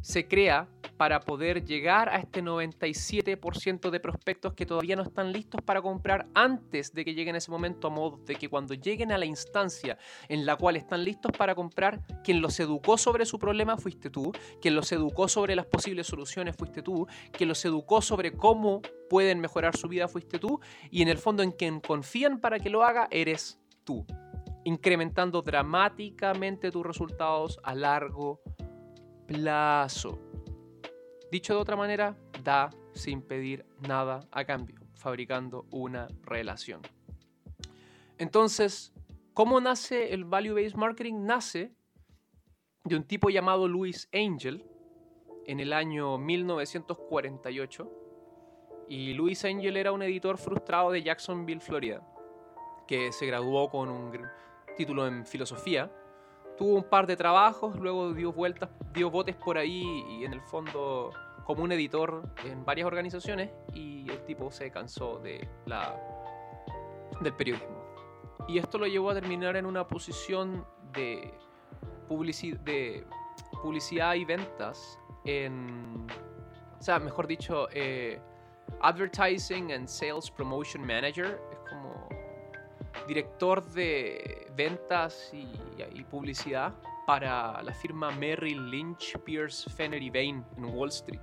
se crea para poder llegar a este 97% de prospectos que todavía no están listos para comprar antes de que lleguen ese momento, a modo de que cuando lleguen a la instancia en la cual están listos para comprar, quien los educó sobre su problema fuiste tú, quien los educó sobre las posibles soluciones fuiste tú, quien los educó sobre cómo pueden mejorar su vida fuiste tú, y en el fondo en quien confían para que lo haga eres tú, incrementando dramáticamente tus resultados a largo plazo. Dicho de otra manera, da sin pedir nada a cambio, fabricando una relación. Entonces, ¿cómo nace el Value-Based Marketing? Nace de un tipo llamado Louis Angel en el año 1948. Y Louis Angel era un editor frustrado de Jacksonville, Florida, que se graduó con un título en filosofía tuvo un par de trabajos, luego dio vueltas, dio botes por ahí y en el fondo como un editor en varias organizaciones y el tipo se cansó de la, del periodismo. Y esto lo llevó a terminar en una posición de, de publicidad y ventas en... O sea, mejor dicho, eh, Advertising and Sales Promotion Manager. Es como director de ventas y, y publicidad para la firma Merrill Lynch, Pierce, Fenner y Bain en Wall Street.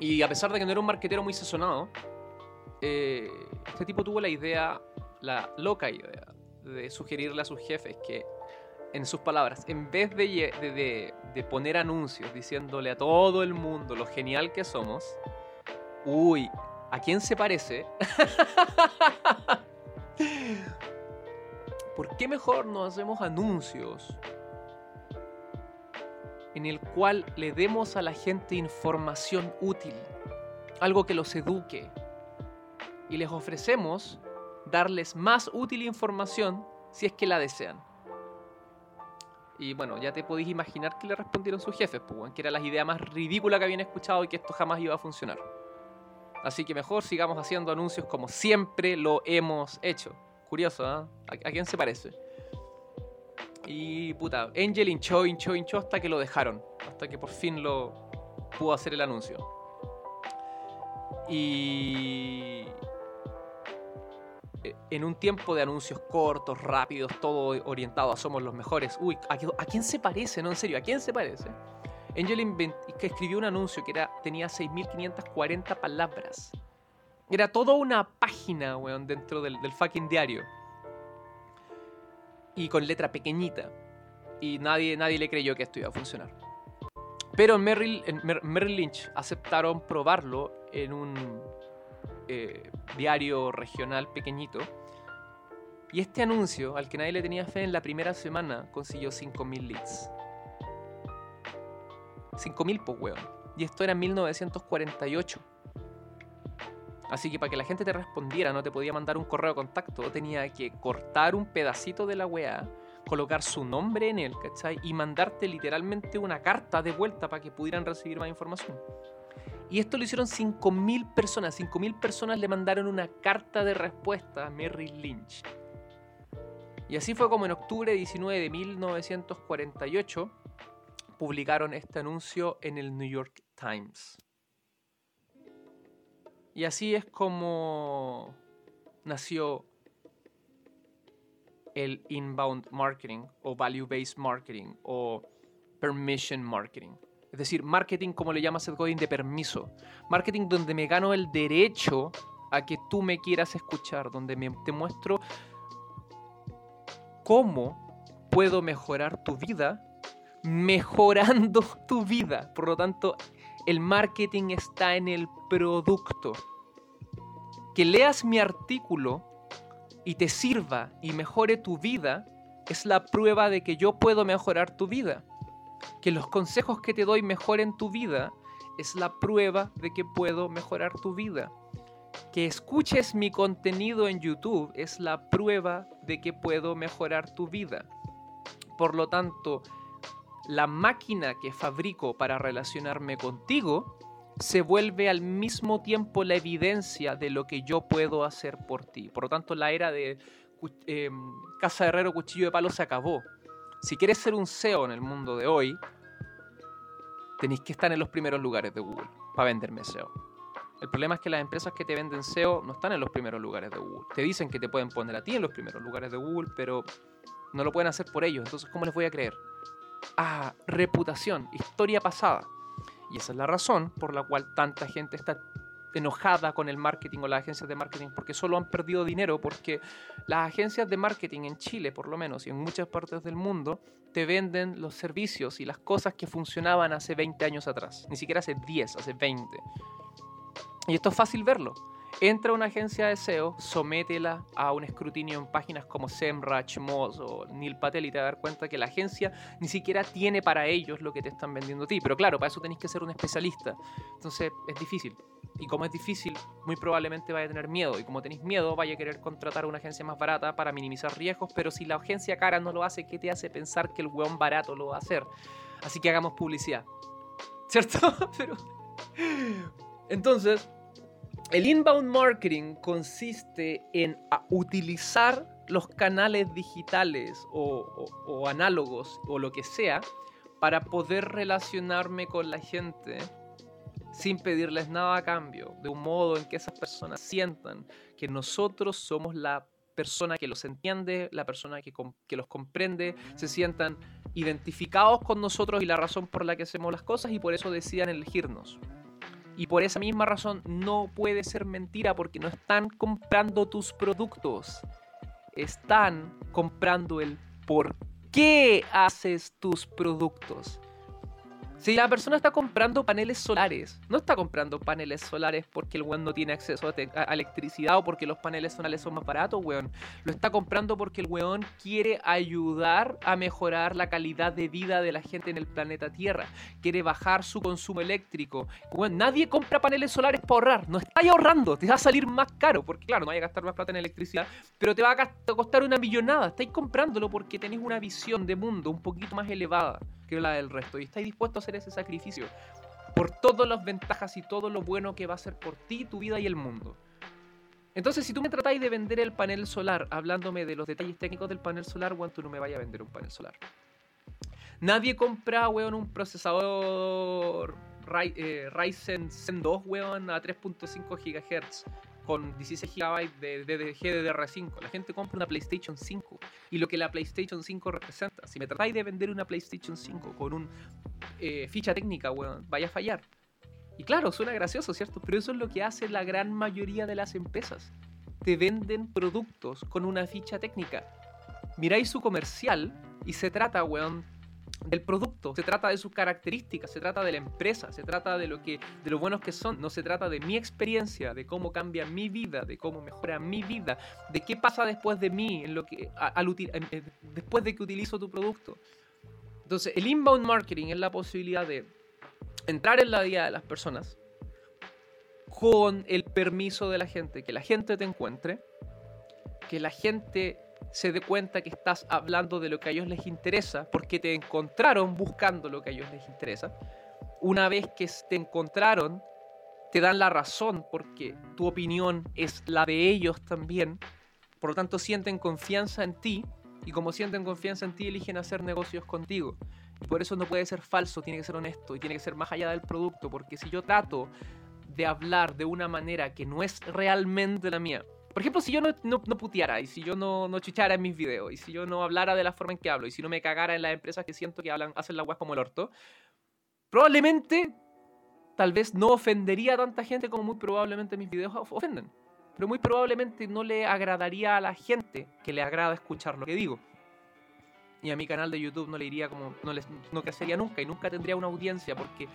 Y a pesar de que no era un marquetero muy sazonado, eh, este tipo tuvo la idea, la loca idea, de sugerirle a sus jefes que, en sus palabras, en vez de, de, poner anuncios diciéndole a todo el mundo lo genial que somos, uy, ¿a quién se parece? ¿Por qué mejor no hacemos anuncios en el cual le demos a la gente información útil, algo que los eduque, y les ofrecemos darles más útil información si es que la desean. Y bueno, ya te podéis imaginar que le respondieron sus jefes, pues, que era la idea más ridícula que habían escuchado y que esto jamás iba a funcionar. Así que mejor sigamos haciendo anuncios como siempre lo hemos hecho. Curioso, ¿eh? ¿A, quién se parece? Y puta, Angel hinchó, hinchó, hinchó hasta que lo dejaron. Hasta que por fin lo pudo hacer el anuncio. Y eh, en un tiempo de anuncios cortos, rápidos, todo orientado a somos los mejores. Uy, ¿a, quién se parece? No, en serio, ¿a quién se parece? Angel que escribió un anuncio que era, tenía 6.540 palabras. Era toda una página, weón, dentro del, fucking diario. Y con letra pequeñita. Y nadie, nadie le creyó que esto iba a funcionar. Pero en Merrill, Merrill Lynch aceptaron probarlo en un eh, diario regional pequeñito. Y este anuncio, al que nadie le tenía fe en la primera semana, consiguió 5.000 leads. 5.000 po weón. Y esto era en 1948. Así que para que la gente te respondiera, no te podía mandar un correo de contacto, tenía que cortar un pedacito de la weá, colocar su nombre en él, ¿cachai? Y mandarte literalmente una carta de vuelta para que pudieran recibir más información. Y esto lo hicieron 5.000 personas. 5.000 personas le mandaron una carta de respuesta a Merrill Lynch. Y así fue como en octubre 19 de 1948 publicaron este anuncio en el New York Times. Y así es como nació el inbound marketing o value-based marketing o permission marketing. Es decir, marketing como le llama Seth Godin de permiso. Marketing donde me gano el derecho a que tú me quieras escuchar, donde me, te muestro cómo puedo mejorar tu vida mejorando tu vida. Por lo tanto, el marketing está en el producto. Que leas mi artículo y te sirva y mejore tu vida es la prueba de que yo puedo mejorar tu vida que los consejos que te doy mejoren tu vida es la prueba de que puedo mejorar tu vida. Que escuches mi contenido en YouTube es la prueba de que puedo mejorar tu vida. Por lo tanto, la máquina que fabrico para relacionarme contigo se vuelve al mismo tiempo la evidencia de lo que yo puedo hacer por ti. Por lo tanto, la era de eh, Casa Herrero Cuchillo de Palo se acabó. Si quieres ser un SEO en el mundo de hoy, tenéis que estar en los primeros lugares de Google para venderme SEO. El problema es que las empresas que te venden SEO no están en los primeros lugares de Google. Te dicen que te pueden poner a ti en los primeros lugares de Google, pero no lo pueden hacer por ellos. Entonces, ¿cómo les voy a creer? Ah, reputación, historia pasada. Y esa es la razón por la cual tanta gente está enojada con el marketing o las agencias de marketing porque solo han perdido dinero porque las agencias de marketing en Chile por lo menos y en muchas partes del mundo te venden los servicios y las cosas que funcionaban hace 20 años atrás, ni siquiera hace 10, hace 20. Y esto es fácil verlo. Entra a una agencia de SEO, sométela a un escrutinio en páginas como SEMrush, Moz o Neil Patel y te vas a dar cuenta que la agencia ni siquiera tiene para ellos lo que te están vendiendo a ti. Pero claro, para eso tenéis que ser un especialista. Entonces es difícil. Y como es difícil, muy probablemente vaya a tener miedo. Y como tenéis miedo, vaya a querer contratar a una agencia más barata para minimizar riesgos. Pero si la agencia cara no lo hace, ¿qué te hace pensar que el weón barato lo va a hacer? Así que hagamos publicidad. ¿Cierto? pero... Entonces, el inbound marketing consiste en utilizar los canales digitales o, análogos o lo que sea para poder relacionarme con la gente sin pedirles nada a cambio, de un modo en que esas personas sientan que nosotros somos la persona que los entiende, la persona que, que, los comprende, se sientan identificados con nosotros y la razón por la que hacemos las cosas y por eso decidan elegirnos. Y por esa misma razón no puede ser mentira porque no están comprando tus productos, están comprando el por qué haces tus productos. Si la persona está comprando paneles solares, no está comprando paneles solares porque el weón no tiene acceso a, electricidad o porque los paneles solares son más baratos, weón. Lo está comprando porque el weón quiere ayudar a mejorar la calidad de vida de la gente en el planeta Tierra. Quiere bajar su consumo eléctrico. Weón, nadie compra paneles solares para ahorrar. No está ahorrando. Te va a salir más caro. Porque claro, no hay a gastar más plata en electricidad. Pero te va a costar una millonada. Estáis comprándolo porque tenéis una visión de mundo un poquito más elevada que la del resto. Y estáis dispuestos a hacer ese sacrificio por todas las ventajas y todo lo bueno que va a ser por ti, tu vida y el mundo. Entonces, si tú me tratáis de vender el panel solar, hablándome de los detalles técnicos del panel solar, weón, tú no me vayas a vender un panel solar. Nadie compra, weón, un procesador eh, Ryzen 2, weón, a 3.5 GHz con 16 GB de, DDR5. La gente compra una PlayStation 5 y lo que la PlayStation 5 representa. Si me tratáis de vender una PlayStation 5 con un eh, ficha técnica, vaya a fallar. Y claro, suena gracioso, ¿cierto? Pero eso es lo que hace la gran mayoría de las empresas. Te venden productos con una ficha técnica. Miráis su comercial y se trata, weón, del producto, se trata de sus características, se trata de la empresa, se trata de lo que de lo buenos que son, no se trata de mi experiencia, de cómo cambia mi vida, de cómo mejora mi vida, de qué pasa después de mí, en lo que al, después de que utilizo tu producto. Entonces, el inbound marketing es la posibilidad de entrar en la vida de las personas con el permiso de la gente, que la gente te encuentre, que la gente se dé cuenta que estás hablando de lo que a ellos les interesa, porque te encontraron buscando lo que a ellos les interesa. Una vez que te encontraron, te dan la razón porque tu opinión es la de ellos también. Por lo tanto, sienten confianza en ti y como sienten confianza en ti, eligen hacer negocios contigo. Y por eso no puede ser falso, tiene que ser honesto y tiene que ser más allá del producto, porque si yo trato de hablar de una manera que no es realmente la mía, por ejemplo, si yo no, no, puteara y si yo no, no chichara en mis videos y si yo no hablara de la forma en que hablo y si no me cagara en las empresas que siento que hablan, hacen la web como el orto, probablemente, tal vez no ofendería a tanta gente como muy probablemente mis videos ofenden. Pero muy probablemente no le agradaría a la gente que le agrada escuchar lo que digo. Y a mi canal de YouTube no le iría como, no, les, no crecería nunca y nunca tendría una audiencia porque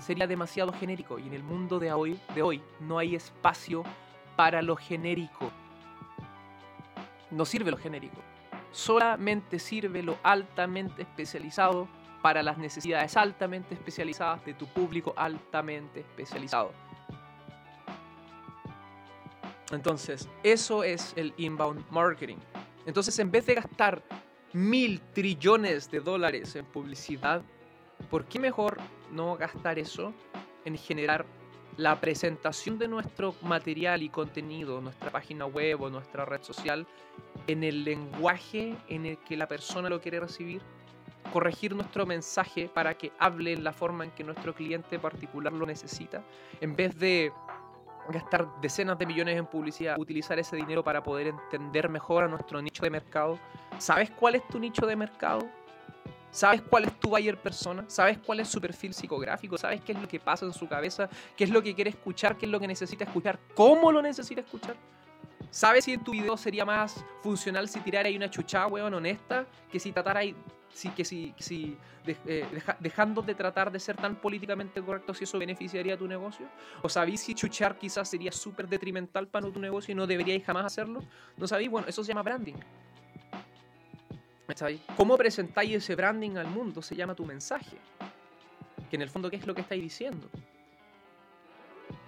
sería demasiado genérico. Y en el mundo de hoy, de hoy no hay espacio para lo genérico. No sirve lo genérico. Solamente sirve lo altamente especializado para las necesidades altamente especializadas de tu público altamente especializado. Entonces, eso es el inbound marketing. Entonces, en vez de gastar mil trillones de dólares en publicidad, ¿por qué mejor no gastar eso en generar la presentación de nuestro material y contenido, nuestra página web o nuestra red social, en el lenguaje en el que la persona lo quiere recibir, corregir nuestro mensaje para que hable en la forma en que nuestro cliente particular lo necesita, en vez de gastar decenas de millones en publicidad, utilizar ese dinero para poder entender mejor a nuestro nicho de mercado. ¿Sabes cuál es tu nicho de mercado? ¿Sabes cuál es tu buyer persona? ¿Sabes cuál es su perfil psicográfico? ¿Sabes qué es lo que pasa en su cabeza? ¿Qué es lo que quiere escuchar? ¿Qué es lo que necesita escuchar? ¿Cómo lo necesita escuchar? ¿Sabes si en tu video sería más funcional si tirara ahí una chuchada, weón, honesta, que si tratara ahí, que si, si eh, dejando de tratar de ser tan políticamente correcto, si eso beneficiaría a tu negocio? ¿O sabéis si chuchar quizás sería súper detrimental para tu negocio y no deberíais jamás hacerlo? ¿No sabéis? Bueno, eso se llama branding. ¿Cómo presentáis ese branding al mundo? Se llama tu mensaje. Que en el fondo, ¿qué es lo que estáis diciendo?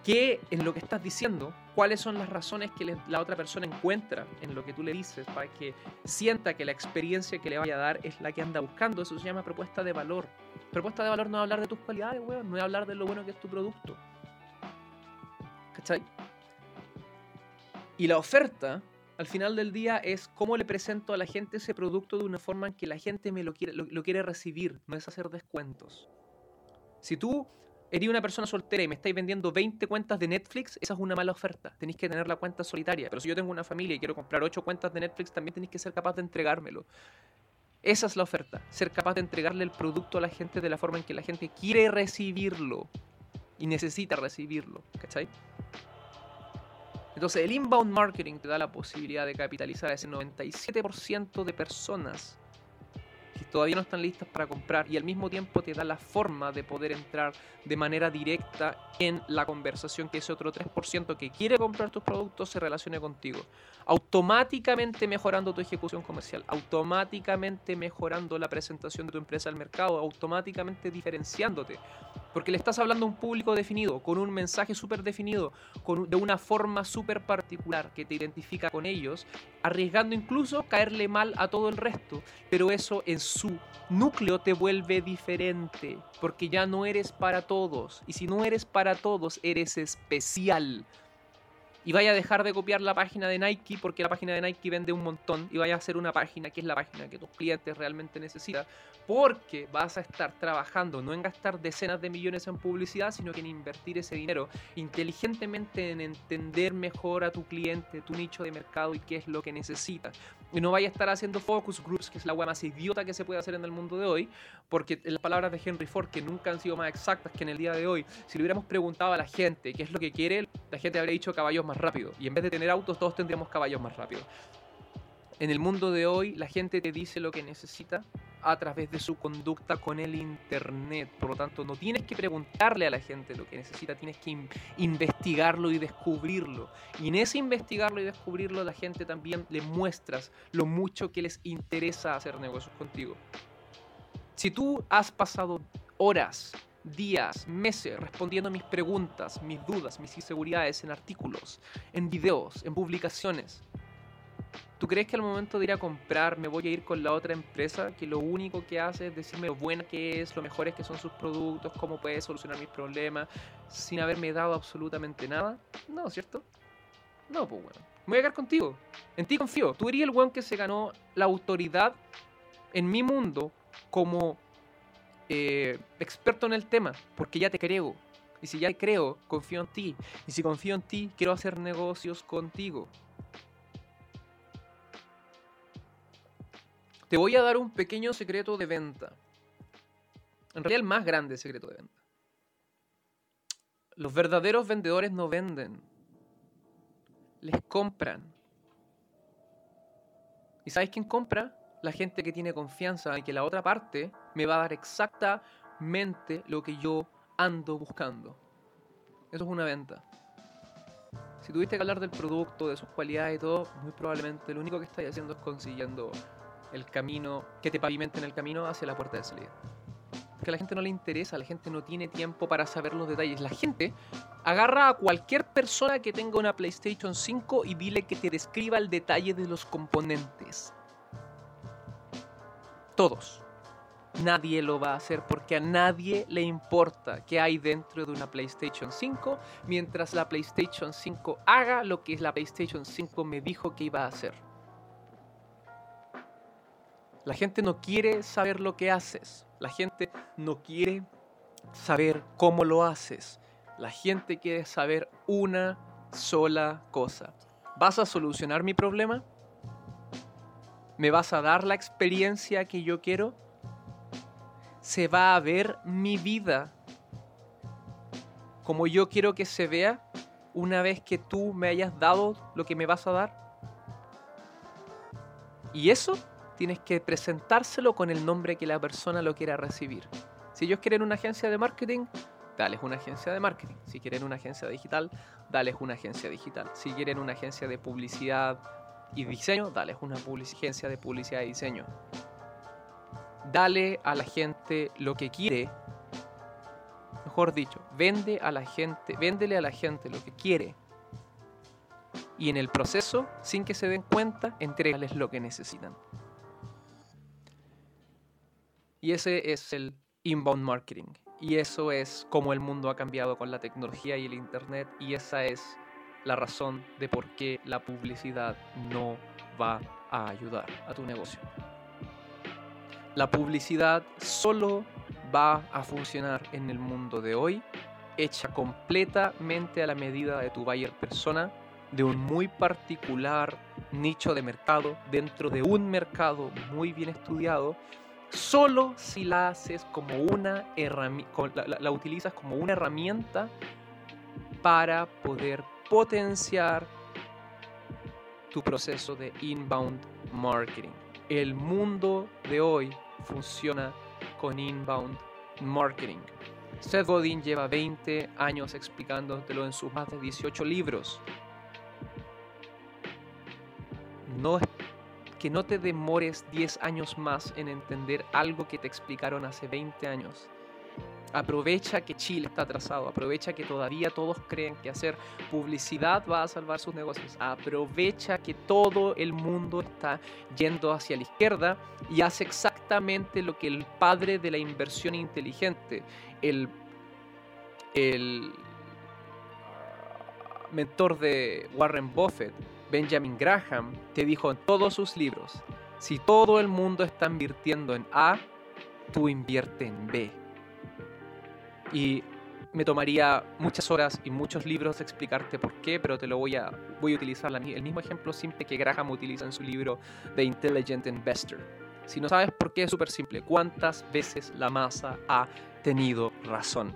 ¿Qué en lo que estás diciendo? ¿Cuáles son las razones que la otra persona encuentra en lo que tú le dices para que sienta que la experiencia que le vaya a dar es la que anda buscando? Eso se llama propuesta de valor. Propuesta de valor no es hablar de tus cualidades, weón, no es hablar de lo bueno que es tu producto. ¿Cachai? Y la oferta al final del día es cómo le presento a la gente ese producto de una forma en que la gente me lo quiere, lo, quiere recibir, no es hacer descuentos. Si tú eres una persona soltera y me estáis vendiendo 20 cuentas de Netflix, esa es una mala oferta. Tenéis que tener la cuenta solitaria. Pero si yo tengo una familia y quiero comprar 8 cuentas de Netflix, también tenéis que ser capaz de entregármelo. Esa es la oferta. Ser capaz de entregarle el producto a la gente de la forma en que la gente quiere recibirlo. Y necesita recibirlo. ¿Cachai? Entonces el inbound marketing te da la posibilidad de capitalizar a ese 97% de personas que todavía no están listas para comprar y al mismo tiempo te da la forma de poder entrar de manera directa en la conversación que ese otro 3% que quiere comprar tus productos se relacione contigo. Automáticamente mejorando tu ejecución comercial, automáticamente mejorando la presentación de tu empresa al mercado, automáticamente diferenciándote. Porque le estás hablando a un público definido, con un mensaje súper definido, con, de una forma súper particular que te identifica con ellos, arriesgando incluso caerle mal a todo el resto. Pero eso en su núcleo te vuelve diferente, porque ya no eres para todos. Y si no eres para todos, eres especial y vaya a dejar de copiar la página de Nike porque la página de Nike vende un montón y vaya a hacer una página que es la página que tus clientes realmente necesitan porque vas a estar trabajando no en gastar decenas de millones en publicidad sino que en invertir ese dinero inteligentemente en entender mejor a tu cliente, tu nicho de mercado y qué es lo que necesita y no vaya a estar haciendo focus groups que es la web más idiota que se puede hacer en el mundo de hoy porque las palabras de Henry Ford que nunca han sido más exactas que en el día de hoy si le hubiéramos preguntado a la gente qué es lo que quiere la gente habría dicho caballos más rápido. Y en vez de tener autos, todos tendríamos caballos más rápido. En el mundo de hoy, la gente te dice lo que necesita a través de su conducta con el Internet. Por lo tanto, no tienes que preguntarle a la gente lo que necesita, tienes que investigarlo y descubrirlo. Y en ese investigarlo y descubrirlo, la gente también le muestras lo mucho que les interesa hacer negocios contigo. Si tú has pasado horas días, meses respondiendo mis preguntas, mis dudas, mis inseguridades en artículos, en videos, en publicaciones. ¿Tú crees que al momento de ir a comprar me voy a ir con la otra empresa que lo único que hace es decirme lo buena que es, lo mejores que son sus productos, cómo puede solucionar mis problemas, sin haberme dado absolutamente nada? No, ¿cierto? No, pues bueno. Voy a quedar contigo. En ti confío. Tú eres el weón que se ganó la autoridad en mi mundo como eh, experto en el tema, porque ya te creo. Y si ya te creo, confío en ti. Y si confío en ti, quiero hacer negocios contigo. Te voy a dar un pequeño secreto de venta. En realidad el más grande secreto de venta. Los verdaderos vendedores no venden. Les compran. ¿Y sabes quién compra? la gente que tiene confianza en que la otra parte me va a dar exactamente lo que yo ando buscando. Eso es una venta. Si tuviste que hablar del producto, de sus cualidades y todo, muy probablemente lo único que estás haciendo es consiguiendo el camino, que te pavimenten el camino hacia la puerta de salida. Que a la gente no le interesa, la gente no tiene tiempo para saber los detalles. La gente agarra a cualquier persona que tenga una PlayStation 5 y dile que te describa el detalle de los componentes todos. Nadie lo va a hacer porque a nadie le importa qué hay dentro de una PlayStation 5 mientras la PlayStation 5 haga lo que la PlayStation 5 me dijo que iba a hacer. La gente no quiere saber lo que haces. La gente no quiere saber cómo lo haces. La gente quiere saber una sola cosa. ¿Vas a solucionar mi problema? ¿Me vas a dar la experiencia que yo quiero? ¿Se va a ver mi vida como yo quiero que se vea una vez que tú me hayas dado lo que me vas a dar? Y eso tienes que presentárselo con el nombre que la persona lo quiera recibir. Si ellos quieren una agencia de marketing, dales una agencia de marketing. Si quieren una agencia digital, dales una agencia digital. Si quieren una agencia de publicidad y diseño, dale, es una agencia de publicidad y diseño. Dale a la gente lo que quiere. Mejor dicho, vende a la gente, véndele a la gente lo que quiere. Y en el proceso, sin que se den cuenta, entregales lo que necesitan. Y ese es el inbound marketing. Y eso es como el mundo ha cambiado con la tecnología y el internet. Y esa es la razón de por qué la publicidad no va a ayudar a tu negocio. La publicidad solo va a funcionar en el mundo de hoy, hecha completamente a la medida de tu buyer persona, de un muy particular nicho de mercado, dentro de un mercado muy bien estudiado, solo si la haces como una herramienta, la utilizas como una herramienta para poder potenciar tu proceso de inbound marketing. El mundo de hoy funciona con inbound marketing. Seth Godin lleva 20 años explicándotelo en sus más de 18 libros. No, que no te demores 10 años más en entender algo que te explicaron hace 20 años. Aprovecha que Chile está atrasado, aprovecha que todavía todos creen que hacer publicidad va a salvar sus negocios, aprovecha que todo el mundo está yendo hacia la izquierda y hace exactamente lo que el padre de la inversión inteligente, el, el mentor de Warren Buffett, Benjamin Graham, te dijo en todos sus libros, si todo el mundo está invirtiendo en A, tú invierte en B y me tomaría muchas horas y muchos libros explicarte por qué, pero te lo voy a, voy a utilizar el mismo ejemplo simple que Graham utiliza en su libro The Intelligent Investor. Si no sabes por qué, es súper simple. ¿Cuántas veces la masa ha tenido razón?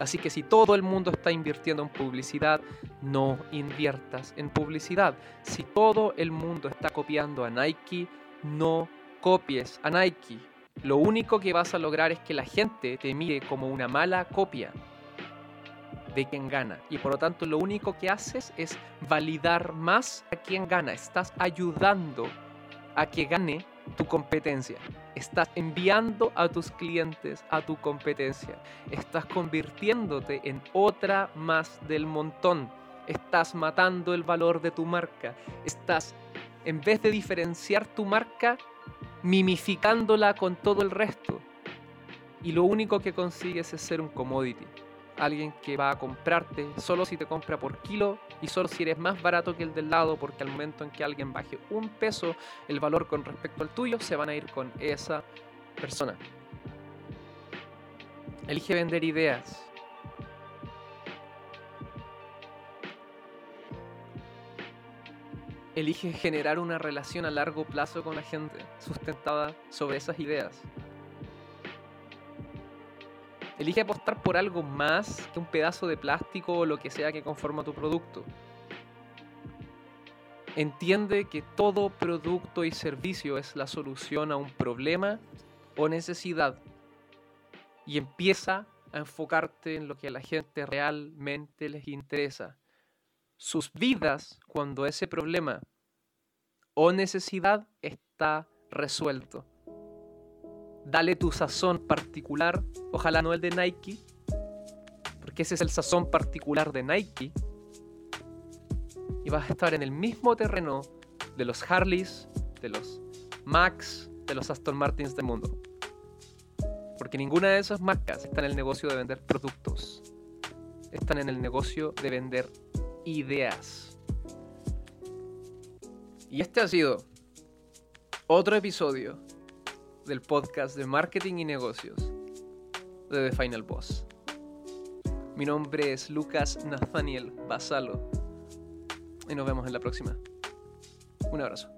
Así que si todo el mundo está invirtiendo en publicidad, no inviertas en publicidad. Si todo el mundo está copiando a Nike, no copies a Nike lo único que vas a lograr es que la gente te mire como una mala copia de quien gana. Y por lo tanto lo único que haces es validar más a quien gana. Estás ayudando a que gane tu competencia. Estás enviando a tus clientes a tu competencia. Estás convirtiéndote en otra más del montón. Estás matando el valor de tu marca. Estás, en vez de diferenciar tu marca, mimificándola con todo el resto. Y lo único que consigues es ser un commodity. Alguien que va a comprarte solo si te compra por kilo y solo si eres más barato que el del lado, porque al momento en que alguien baje un peso el valor con respecto al tuyo, se van a ir con esa persona. Elige vender ideas. Elige generar una relación a largo plazo con la gente, sustentada sobre esas ideas. Elige apostar por algo más que un pedazo de plástico o lo que sea que conforma tu producto. Entiende que todo producto y servicio es la solución a un problema o necesidad y empieza a enfocarte en lo que a la gente realmente les interesa sus vidas cuando ese problema o necesidad está resuelto. Dale tu sazón particular, ojalá no el de Nike, porque ese es el sazón particular de Nike, y vas a estar en el mismo terreno de los Harleys, de los Max, de los Aston Martins del mundo. Porque ninguna de esas marcas está en el negocio de vender productos. Están en el negocio de vender ideas. Y este ha sido otro episodio del podcast de marketing y negocios de The Final Boss. Mi nombre es Lucas Nathaniel Basalo y nos vemos en la próxima. Un abrazo.